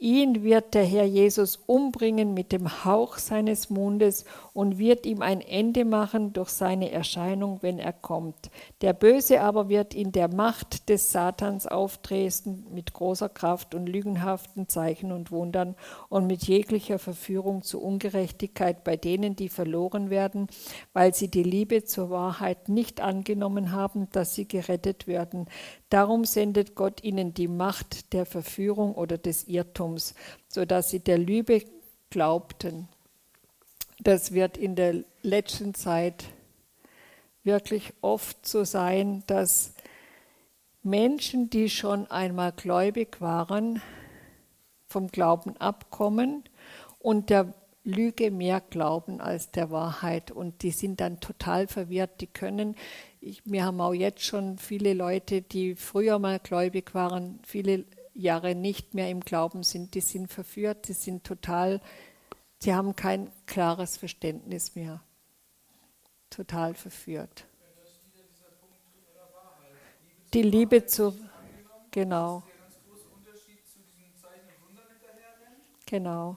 Ihn wird der Herr Jesus umbringen mit dem Hauch seines Mundes und wird ihm ein Ende machen durch seine Erscheinung, wenn er kommt. Der Böse aber wird in der Macht des Satans auftreten mit großer Kraft und lügenhaften Zeichen und Wundern und mit jeglicher Verführung zu Ungerechtigkeit bei denen, die verloren werden, weil sie die Liebe zur Wahrheit nicht angenommen haben, dass sie gerettet werden. Darum sendet Gott ihnen die Macht der Verführung oder des Irrtums, sodass sie der Lüge glaubten. Das wird in der letzten Zeit wirklich oft so sein, dass Menschen, die schon einmal gläubig waren, vom Glauben abkommen und der Lüge mehr glauben als der Wahrheit. Und die sind dann total verwirrt. Die können ich, wir haben auch jetzt schon viele Leute, die früher mal gläubig waren, viele Jahre nicht mehr im Glauben sind, die sind verführt, die sind total, sie haben kein klares Verständnis mehr. Total verführt. Die Liebe zu, genau. Genau.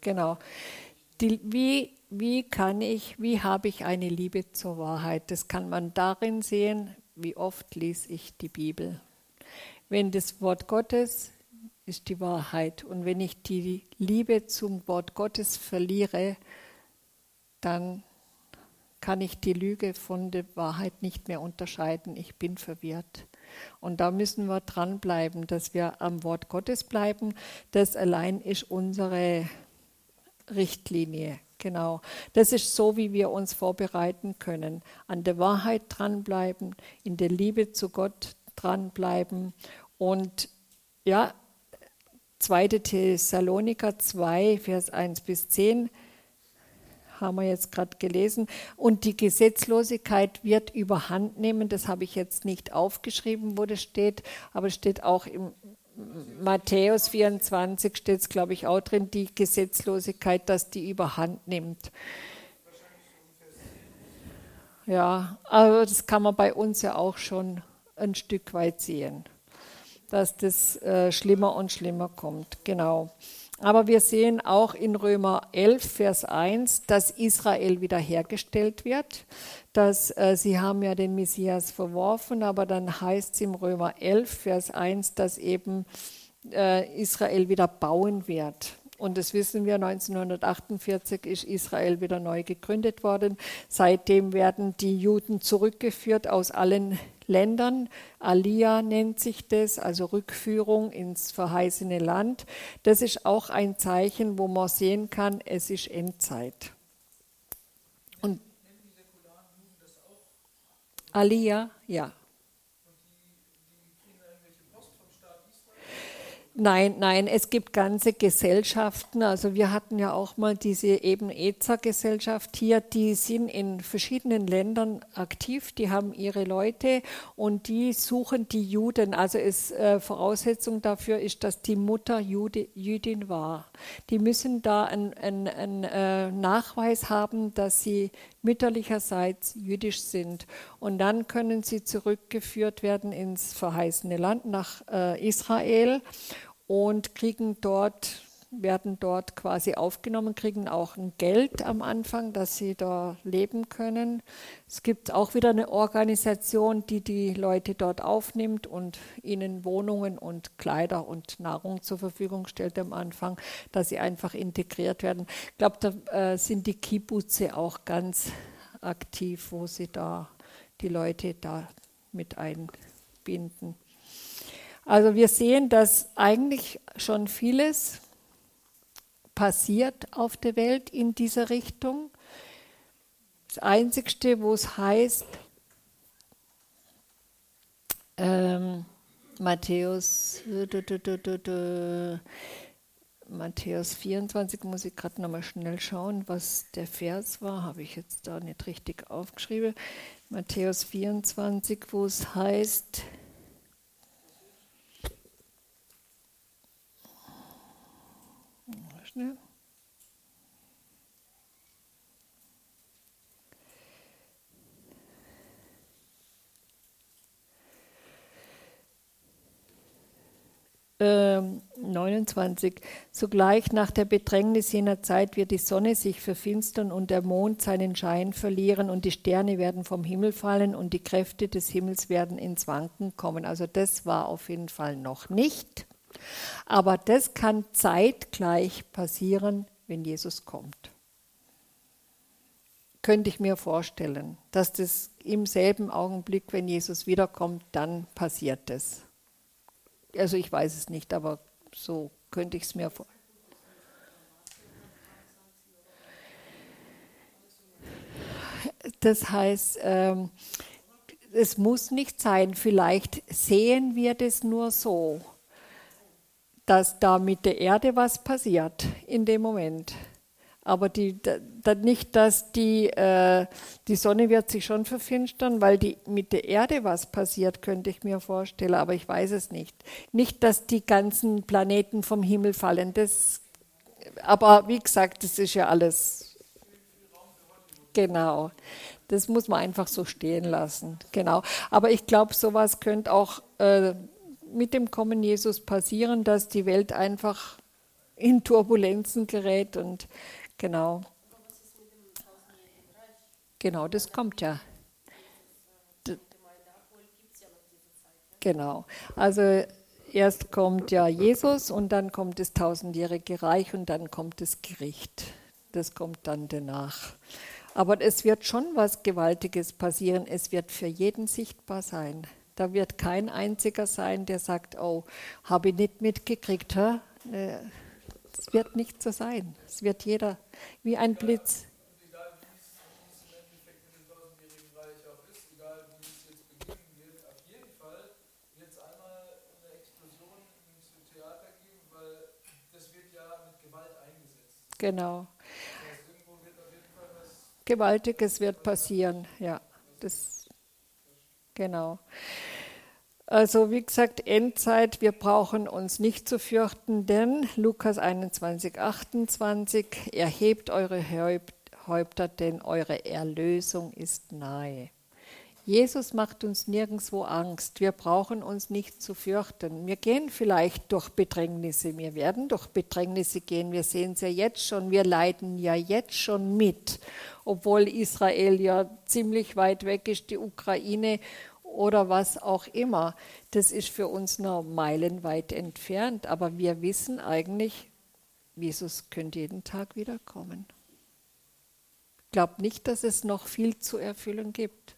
Genau die, wie, wie kann ich, wie habe ich eine Liebe zur Wahrheit? Das kann man darin sehen, wie oft lese ich die Bibel. Wenn das Wort Gottes ist die Wahrheit und wenn ich die Liebe zum Wort Gottes verliere, dann kann ich die Lüge von der Wahrheit nicht mehr unterscheiden. Ich bin verwirrt. Und da müssen wir dranbleiben, dass wir am Wort Gottes bleiben. Das allein ist unsere Richtlinie. Genau. Das ist so, wie wir uns vorbereiten können. An der Wahrheit dranbleiben, in der Liebe zu Gott dranbleiben. Und ja, 2. Thessaloniker 2, Vers 1 bis 10 haben wir jetzt gerade gelesen. Und die Gesetzlosigkeit wird überhand nehmen. Das habe ich jetzt nicht aufgeschrieben, wo das steht, aber es steht auch im Matthäus 24 steht es, glaube ich, auch drin, die Gesetzlosigkeit, dass die überhand nimmt. Ja, aber das kann man bei uns ja auch schon ein Stück weit sehen, dass das äh, schlimmer und schlimmer kommt. Genau. Aber wir sehen auch in Römer 11, Vers 1, dass Israel wiederhergestellt wird. Dass, äh, sie haben ja den Messias verworfen, aber dann heißt es im Römer 11, Vers 1, dass eben äh, Israel wieder bauen wird. Und das wissen wir, 1948 ist Israel wieder neu gegründet worden. Seitdem werden die Juden zurückgeführt aus allen Ländern. Alia nennt sich das, also Rückführung ins verheißene Land. Das ist auch ein Zeichen, wo man sehen kann, es ist Endzeit. Und Alia, ja. Nein, nein, es gibt ganze Gesellschaften. Also wir hatten ja auch mal diese eben EZA-Gesellschaft hier, die sind in verschiedenen Ländern aktiv, die haben ihre Leute und die suchen die Juden. Also ist, äh, Voraussetzung dafür ist, dass die Mutter Jude, Jüdin war. Die müssen da einen ein, äh, Nachweis haben, dass sie mütterlicherseits jüdisch sind. Und dann können sie zurückgeführt werden ins verheißene Land, nach äh, Israel und kriegen dort, werden dort quasi aufgenommen, kriegen auch ein Geld am Anfang, dass sie da leben können. Es gibt auch wieder eine Organisation, die die Leute dort aufnimmt und ihnen Wohnungen und Kleider und Nahrung zur Verfügung stellt am Anfang, dass sie einfach integriert werden. Ich glaube, da äh, sind die Kibbutze auch ganz aktiv, wo sie da die Leute da mit einbinden. Also wir sehen, dass eigentlich schon vieles passiert auf der Welt in dieser Richtung. Das Einzigste, wo es heißt, ähm, Matthäus, Matthäus 24, muss ich gerade nochmal schnell schauen, was der Vers war, habe ich jetzt da nicht richtig aufgeschrieben. Matthäus 24, wo es heißt, schnell. 29. Ähm, Sogleich nach der Bedrängnis jener Zeit wird die Sonne sich verfinstern und der Mond seinen Schein verlieren und die Sterne werden vom Himmel fallen und die Kräfte des Himmels werden ins Wanken kommen. Also das war auf jeden Fall noch nicht. Aber das kann zeitgleich passieren, wenn Jesus kommt. Könnte ich mir vorstellen, dass das im selben Augenblick, wenn Jesus wiederkommt, dann passiert das. Also ich weiß es nicht, aber so könnte ich es mir vorstellen. Das heißt, ähm, es muss nicht sein, vielleicht sehen wir das nur so, dass da mit der Erde was passiert in dem Moment. Aber die, da, nicht, dass die, äh, die Sonne wird sich schon verfinstern, weil die, mit der Erde was passiert, könnte ich mir vorstellen, aber ich weiß es nicht. Nicht, dass die ganzen Planeten vom Himmel fallen. Das, aber wie gesagt, das ist ja alles. Genau. Das muss man einfach so stehen lassen. Genau. Aber ich glaube, sowas könnte auch äh, mit dem Kommen Jesus passieren, dass die Welt einfach in Turbulenzen gerät und Genau. Genau, das kommt ja. Genau. Also erst kommt ja Jesus und dann kommt das tausendjährige Reich und dann kommt das Gericht. Das kommt dann danach. Aber es wird schon was Gewaltiges passieren. Es wird für jeden sichtbar sein. Da wird kein einziger sein, der sagt, oh, habe ich nicht mitgekriegt. Hä? Es wird nicht so sein. Es wird jeder wie ein Blitz. Genau. Gewaltiges wird passieren, ja. Das, genau. Also wie gesagt, Endzeit, wir brauchen uns nicht zu fürchten, denn Lukas 21, 28, erhebt eure Häupter, denn eure Erlösung ist nahe. Jesus macht uns nirgendwo Angst. Wir brauchen uns nicht zu fürchten. Wir gehen vielleicht durch Bedrängnisse. Wir werden durch Bedrängnisse gehen. Wir sehen es ja jetzt schon. Wir leiden ja jetzt schon mit, obwohl Israel ja ziemlich weit weg ist, die Ukraine oder was auch immer. Das ist für uns nur meilenweit entfernt, aber wir wissen eigentlich, Jesus könnte jeden Tag wiederkommen. Ich glaube nicht, dass es noch viel zu erfüllen gibt.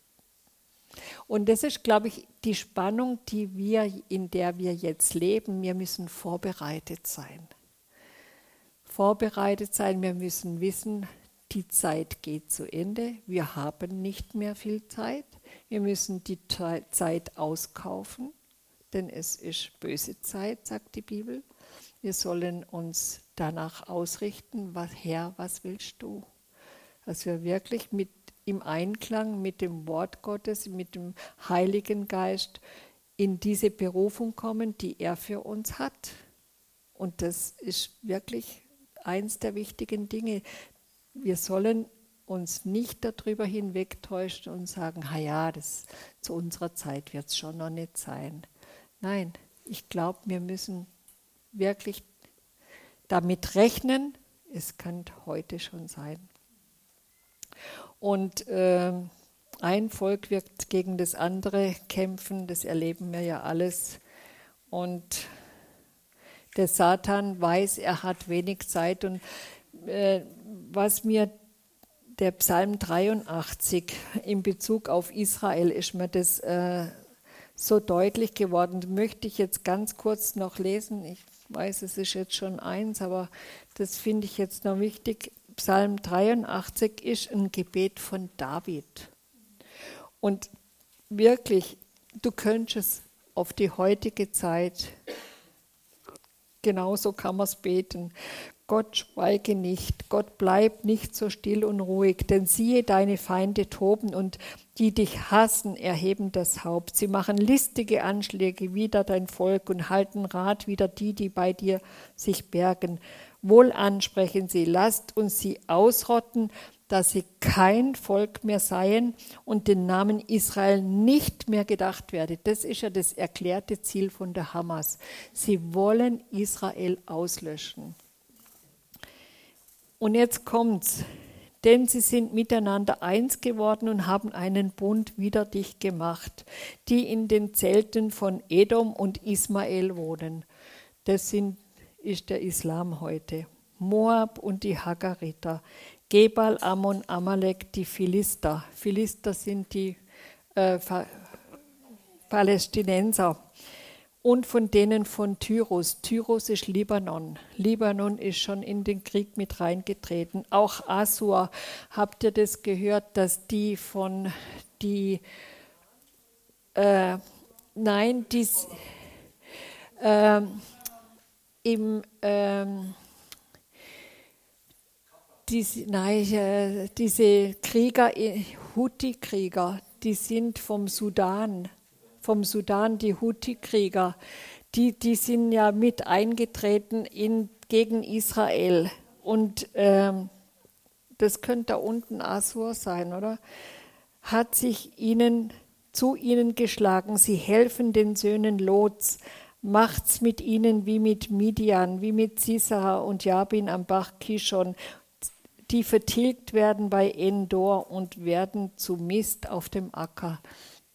Und das ist, glaube ich, die Spannung, die wir, in der wir jetzt leben. Wir müssen vorbereitet sein. Vorbereitet sein, wir müssen wissen, die Zeit geht zu Ende. Wir haben nicht mehr viel Zeit. Wir müssen die Zeit auskaufen, denn es ist böse Zeit, sagt die Bibel. Wir sollen uns danach ausrichten, was, Herr, was willst du? Dass wir wirklich mit, im Einklang mit dem Wort Gottes, mit dem Heiligen Geist in diese Berufung kommen, die er für uns hat. Und das ist wirklich eins der wichtigen Dinge. Wir sollen uns nicht darüber hinwegtäuschen und sagen, na ja, das, zu unserer Zeit wird es schon noch nicht sein. Nein, ich glaube, wir müssen wirklich damit rechnen, es kann heute schon sein. Und äh, ein Volk wird gegen das andere kämpfen, das erleben wir ja alles. Und der Satan weiß, er hat wenig Zeit. Und äh, was mir der Psalm 83 in Bezug auf Israel ist mir das äh, so deutlich geworden. Möchte ich jetzt ganz kurz noch lesen. Ich weiß, es ist jetzt schon eins, aber das finde ich jetzt noch wichtig. Psalm 83 ist ein Gebet von David. Und wirklich, du könntest auf die heutige Zeit, genauso kann man es beten. Gott schweige nicht, Gott bleib nicht so still und ruhig, denn siehe, deine Feinde toben und die dich hassen, erheben das Haupt. Sie machen listige Anschläge wider dein Volk und halten Rat wider die, die bei dir sich bergen. Wohl ansprechen sie, lasst uns sie ausrotten, dass sie kein Volk mehr seien und den Namen Israel nicht mehr gedacht werde. Das ist ja das erklärte Ziel von der Hamas. Sie wollen Israel auslöschen. Und jetzt kommt's. Denn sie sind miteinander eins geworden und haben einen Bund wider dich gemacht, die in den Zelten von Edom und Ismael wohnen. Das sind, ist der Islam heute. Moab und die Hagariter, Gebal, Ammon, Amalek, die Philister. Philister sind die äh, Palästinenser und von denen von Tyrus. Tyrus ist Libanon. Libanon ist schon in den Krieg mit reingetreten. Auch Assur, habt ihr das gehört, dass die von die, äh, nein, die, äh, im, äh, diese, nein, äh, diese Krieger, Houthi-Krieger, die sind vom Sudan vom Sudan, die Houthi-Krieger, die, die sind ja mit eingetreten in, gegen Israel. Und ähm, das könnte da unten Assur sein, oder? Hat sich ihnen zu ihnen geschlagen. Sie helfen den Söhnen Lots. Macht's mit ihnen wie mit Midian, wie mit Sisera und Jabin am Bach Kishon, die vertilgt werden bei Endor und werden zu Mist auf dem Acker.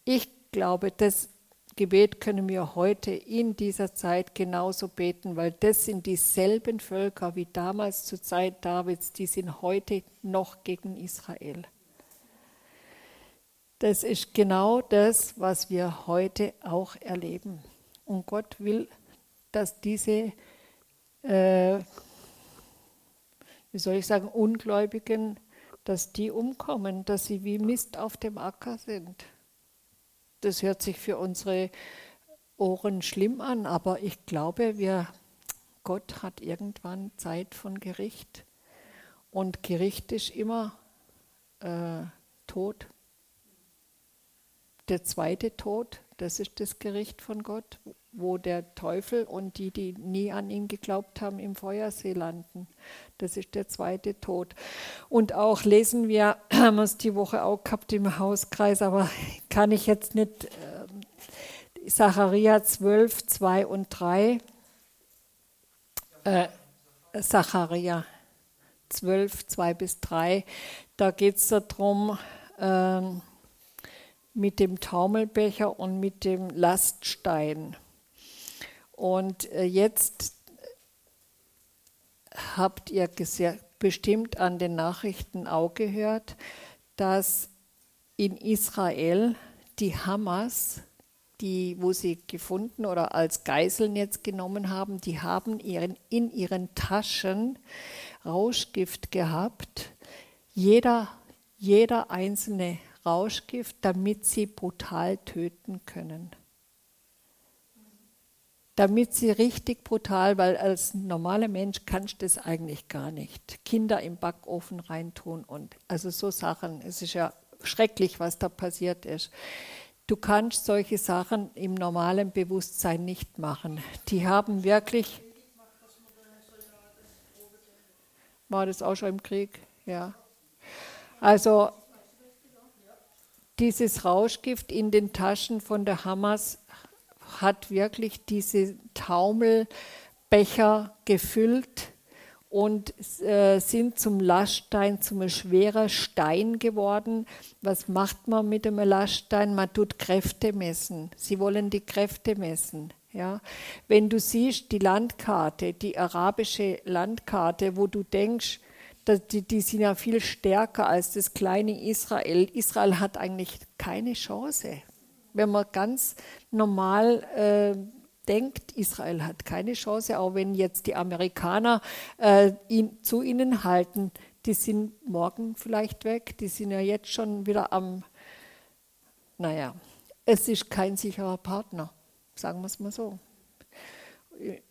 Ich glaube, das Gebet können wir heute in dieser Zeit genauso beten, weil das sind dieselben Völker wie damals zur Zeit Davids, die sind heute noch gegen Israel. Das ist genau das, was wir heute auch erleben. Und Gott will, dass diese, äh, wie soll ich sagen, Ungläubigen, dass die umkommen, dass sie wie Mist auf dem Acker sind. Das hört sich für unsere Ohren schlimm an, aber ich glaube, wir, Gott hat irgendwann Zeit von Gericht. Und Gericht ist immer äh, Tod. Der zweite Tod, das ist das Gericht von Gott, wo der Teufel und die, die nie an ihn geglaubt haben, im Feuersee landen. Das ist der zweite Tod. Und auch lesen wir, haben wir es die Woche auch gehabt im Hauskreis, aber kann ich jetzt nicht, äh, Zacharia 12, 2 und 3. Äh, Zacharia 12, 2 bis 3. Da geht es darum, äh, mit dem Taumelbecher und mit dem Laststein. Und äh, jetzt habt ihr bestimmt an den Nachrichten auch gehört, dass in Israel die Hamas, die, wo sie gefunden oder als Geiseln jetzt genommen haben, die haben ihren, in ihren Taschen Rauschgift gehabt. Jeder, jeder einzelne Rauschgift, damit sie brutal töten können damit sie richtig brutal, weil als normaler Mensch kannst du das eigentlich gar nicht. Kinder im Backofen reintun und also so Sachen. Es ist ja schrecklich, was da passiert ist. Du kannst solche Sachen im normalen Bewusstsein nicht machen. Die haben wirklich. War das auch schon im Krieg? Ja. Also dieses Rauschgift in den Taschen von der Hamas hat wirklich diese Taumelbecher gefüllt und äh, sind zum Laststein, zum schwerer Stein geworden. Was macht man mit dem Laststein? Man tut Kräfte messen. Sie wollen die Kräfte messen. Ja? Wenn du siehst die Landkarte, die arabische Landkarte, wo du denkst, die, die sind ja viel stärker als das kleine Israel. Israel hat eigentlich keine Chance wenn man ganz normal äh, denkt, Israel hat keine Chance, auch wenn jetzt die Amerikaner äh, ihn, zu ihnen halten, die sind morgen vielleicht weg, die sind ja jetzt schon wieder am, naja, es ist kein sicherer Partner, sagen wir es mal so.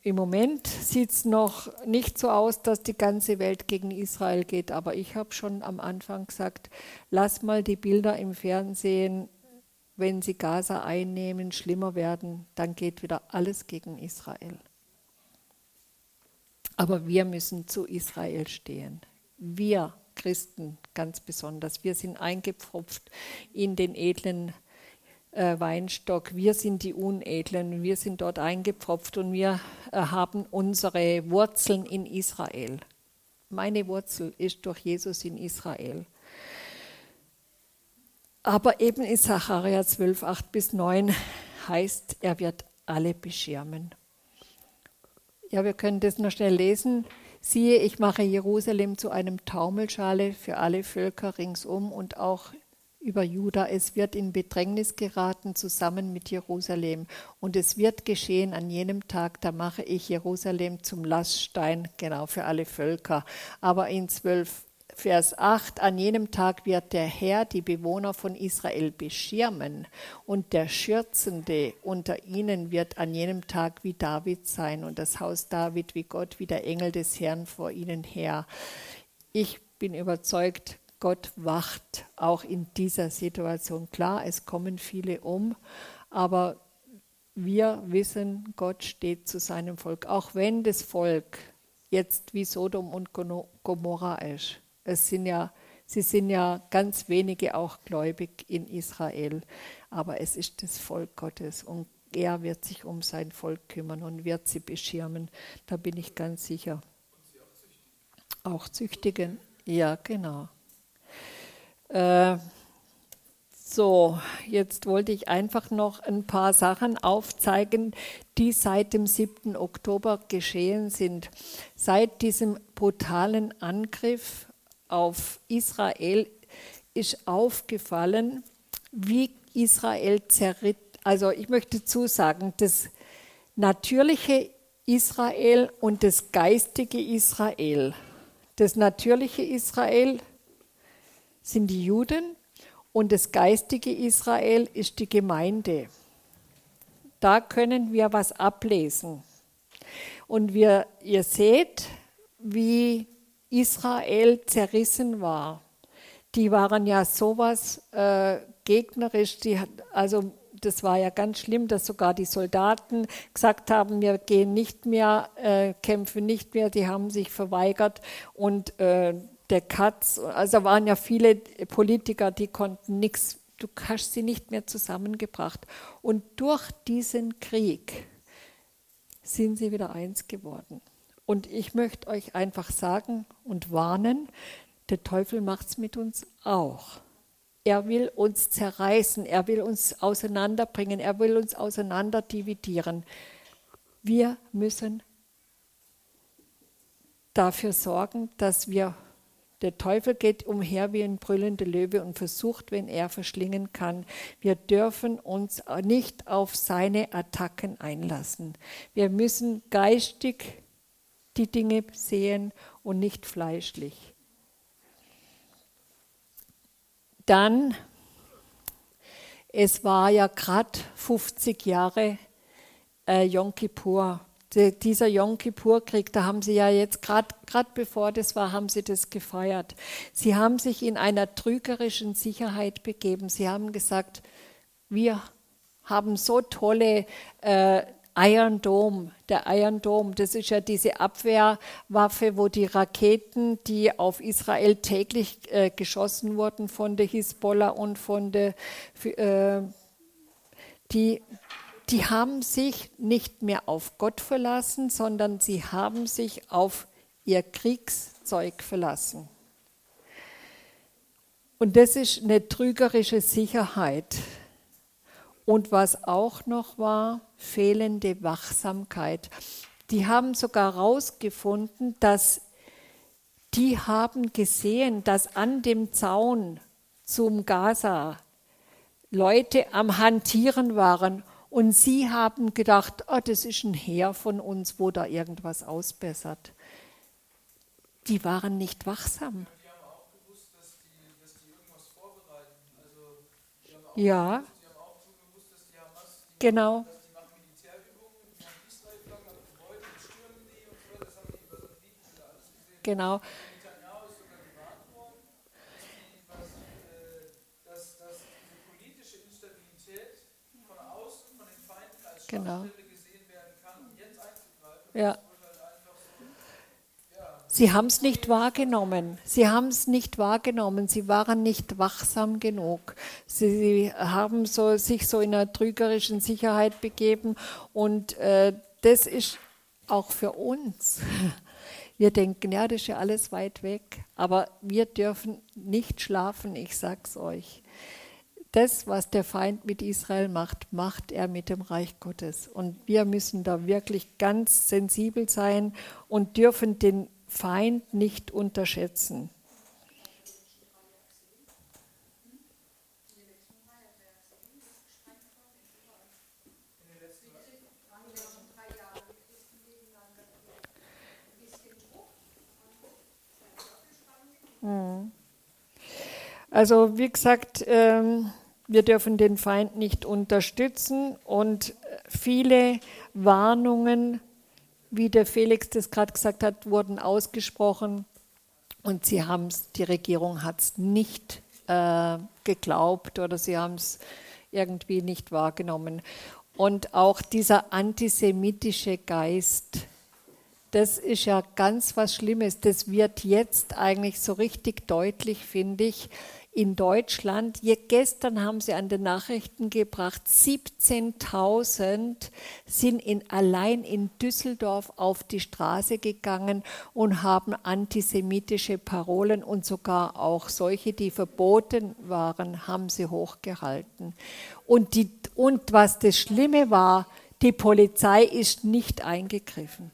Im Moment sieht es noch nicht so aus, dass die ganze Welt gegen Israel geht, aber ich habe schon am Anfang gesagt, lass mal die Bilder im Fernsehen wenn sie Gaza einnehmen, schlimmer werden, dann geht wieder alles gegen Israel. Aber wir müssen zu Israel stehen. Wir Christen ganz besonders. Wir sind eingepfropft in den edlen äh, Weinstock. Wir sind die Unedlen. Wir sind dort eingepfropft und wir äh, haben unsere Wurzeln in Israel. Meine Wurzel ist durch Jesus in Israel. Aber eben in Sacharja 12, 8 bis 9 heißt, er wird alle beschirmen. Ja, wir können das noch schnell lesen. Siehe, ich mache Jerusalem zu einem Taumelschale für alle Völker ringsum und auch über Juda. Es wird in Bedrängnis geraten zusammen mit Jerusalem. Und es wird geschehen an jenem Tag, da mache ich Jerusalem zum Laststein, genau für alle Völker. Aber in 12, Vers 8, an jenem Tag wird der Herr die Bewohner von Israel beschirmen und der Schürzende unter ihnen wird an jenem Tag wie David sein und das Haus David wie Gott, wie der Engel des Herrn vor ihnen her. Ich bin überzeugt, Gott wacht auch in dieser Situation. Klar, es kommen viele um, aber wir wissen, Gott steht zu seinem Volk, auch wenn das Volk jetzt wie Sodom und Gomorra ist. Es sind ja, sie sind ja ganz wenige auch gläubig in Israel, aber es ist das Volk Gottes und er wird sich um sein Volk kümmern und wird sie beschirmen. Da bin ich ganz sicher. Auch züchtigen. Ja, genau. Äh, so, jetzt wollte ich einfach noch ein paar Sachen aufzeigen, die seit dem 7. Oktober geschehen sind. Seit diesem brutalen Angriff auf Israel ist aufgefallen, wie Israel zerritt. Also ich möchte zusagen, das natürliche Israel und das geistige Israel. Das natürliche Israel sind die Juden und das geistige Israel ist die Gemeinde. Da können wir was ablesen. Und wir, ihr seht, wie Israel zerrissen war. Die waren ja sowas äh, gegnerisch, die, also das war ja ganz schlimm, dass sogar die Soldaten gesagt haben, wir gehen nicht mehr, äh, kämpfen nicht mehr, die haben sich verweigert und äh, der Katz, also waren ja viele Politiker, die konnten nichts, du hast sie nicht mehr zusammengebracht. Und durch diesen Krieg sind sie wieder eins geworden. Und ich möchte euch einfach sagen und warnen, der Teufel macht es mit uns auch. Er will uns zerreißen, er will uns auseinanderbringen, er will uns auseinanderdividieren. Wir müssen dafür sorgen, dass wir, der Teufel geht umher wie ein brüllender Löwe und versucht, wenn er verschlingen kann. Wir dürfen uns nicht auf seine Attacken einlassen. Wir müssen geistig die Dinge sehen und nicht fleischlich. Dann, es war ja gerade 50 Jahre äh, Yom Kippur. Die, dieser Yom Kippur-Krieg, da haben sie ja jetzt gerade bevor das war, haben sie das gefeiert. Sie haben sich in einer trügerischen Sicherheit begeben. Sie haben gesagt, wir haben so tolle äh, Iron Dome, der Iron Dome, das ist ja diese Abwehrwaffe, wo die Raketen, die auf Israel täglich äh, geschossen wurden von der Hisbollah und von der, äh, die, die haben sich nicht mehr auf Gott verlassen, sondern sie haben sich auf ihr Kriegszeug verlassen. Und das ist eine trügerische Sicherheit. Und was auch noch war, fehlende Wachsamkeit. Die haben sogar herausgefunden, dass die haben gesehen, dass an dem Zaun zum Gaza Leute am Hantieren waren und sie haben gedacht, oh, das ist ein Heer von uns, wo da irgendwas ausbessert. Die waren nicht wachsam. Ja. Genau. Genau. Genau. Ja. Sie haben es nicht wahrgenommen. Sie haben es nicht wahrgenommen. Sie waren nicht wachsam genug. Sie haben so, sich so in einer trügerischen Sicherheit begeben. Und äh, das ist auch für uns. Wir denken, ja, das ist ja alles weit weg. Aber wir dürfen nicht schlafen, ich sag's euch das, was der Feind mit Israel macht, macht er mit dem Reich Gottes. Und wir müssen da wirklich ganz sensibel sein und dürfen den Feind nicht unterschätzen. Hm. Also wie gesagt, ähm, wir dürfen den Feind nicht unterstützen und viele Warnungen, wie der Felix das gerade gesagt hat, wurden ausgesprochen und sie haben es, die Regierung hat es nicht äh, geglaubt oder sie haben es irgendwie nicht wahrgenommen. Und auch dieser antisemitische Geist, das ist ja ganz was Schlimmes. Das wird jetzt eigentlich so richtig deutlich, finde ich, in Deutschland. Gestern haben sie an den Nachrichten gebracht, 17.000 sind in, allein in Düsseldorf auf die Straße gegangen und haben antisemitische Parolen und sogar auch solche, die verboten waren, haben sie hochgehalten. Und, die, und was das Schlimme war, die Polizei ist nicht eingegriffen.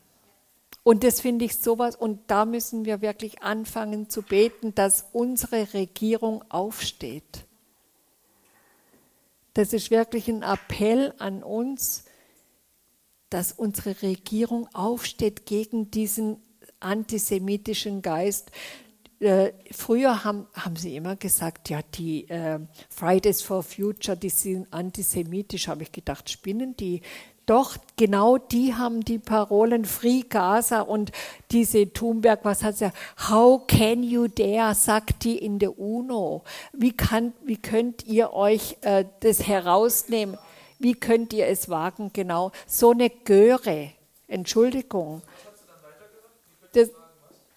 Und das finde ich sowas, und da müssen wir wirklich anfangen zu beten, dass unsere Regierung aufsteht. Das ist wirklich ein Appell an uns, dass unsere Regierung aufsteht gegen diesen antisemitischen Geist. Äh, früher haben, haben sie immer gesagt, ja, die äh, Fridays for Future, die sind antisemitisch. Habe ich gedacht, spinnen die? Doch, genau die haben die Parolen Free Gaza und diese Thunberg, was hat sie? How can you dare, sagt die in der UNO. Wie, kann, wie könnt ihr euch äh, das herausnehmen? Wie könnt ihr es wagen? Genau, so eine Göre. Entschuldigung. Das,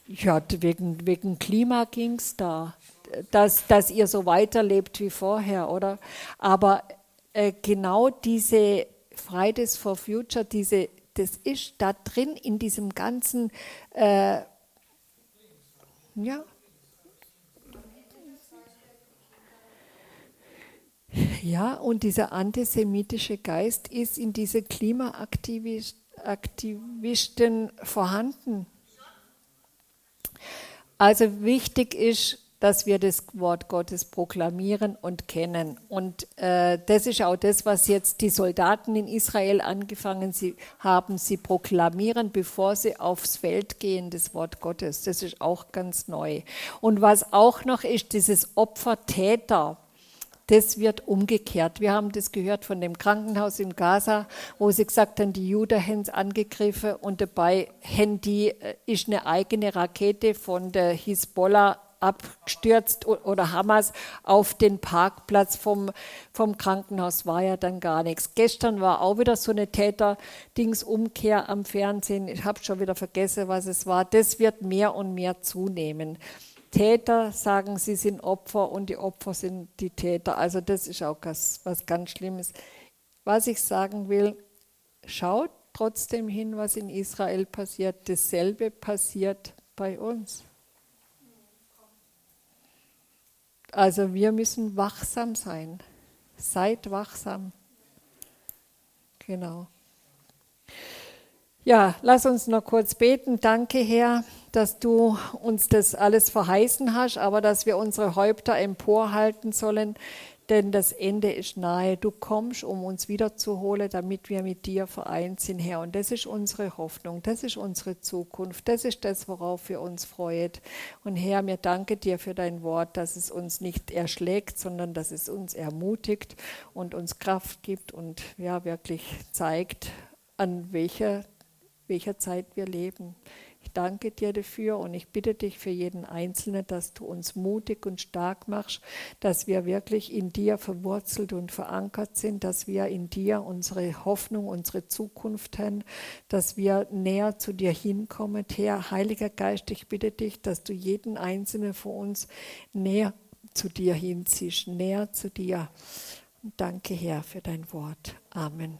ja, wegen, wegen Klima ging es da, dass, dass ihr so weiterlebt wie vorher, oder? Aber äh, genau diese Fridays for Future, diese, das ist da drin in diesem ganzen, äh, ja, Ja, und dieser antisemitische Geist ist in diese Klimaaktivisten vorhanden. Also wichtig ist, dass wir das Wort Gottes proklamieren und kennen. Und äh, das ist auch das, was jetzt die Soldaten in Israel angefangen sie haben. Sie proklamieren, bevor sie aufs Feld gehen, das Wort Gottes. Das ist auch ganz neu. Und was auch noch ist, dieses Opfer-Täter. Das wird umgekehrt. Wir haben das gehört von dem Krankenhaus in Gaza, wo sie gesagt haben, die Juden haben es angegriffen und dabei die, äh, ist eine eigene Rakete von der Hisbollah abgestürzt oder Hamas auf den Parkplatz vom, vom Krankenhaus war ja dann gar nichts. Gestern war auch wieder so eine Täter-Dings-Umkehr am Fernsehen. Ich habe schon wieder vergessen, was es war. Das wird mehr und mehr zunehmen. Täter sagen, sie sind Opfer und die Opfer sind die Täter. Also das ist auch was, was ganz Schlimmes. Was ich sagen will, schaut trotzdem hin, was in Israel passiert. Dasselbe passiert bei uns. Also wir müssen wachsam sein. Seid wachsam. Genau. Ja, lass uns noch kurz beten. Danke, Herr, dass du uns das alles verheißen hast, aber dass wir unsere Häupter emporhalten sollen. Denn das Ende ist nahe. Du kommst, um uns wiederzuholen, damit wir mit dir vereint sind, Herr. Und das ist unsere Hoffnung, das ist unsere Zukunft, das ist das, worauf wir uns freuen. Und Herr, wir danken dir für dein Wort, dass es uns nicht erschlägt, sondern dass es uns ermutigt und uns Kraft gibt und ja wirklich zeigt, an welcher, welcher Zeit wir leben. Danke dir dafür und ich bitte dich für jeden Einzelnen, dass du uns mutig und stark machst, dass wir wirklich in dir verwurzelt und verankert sind, dass wir in dir unsere Hoffnung, unsere Zukunft haben, dass wir näher zu dir hinkommen. Herr, Heiliger Geist, ich bitte dich, dass du jeden Einzelnen von uns näher zu dir hinziehst, näher zu dir. Danke, Herr, für dein Wort. Amen.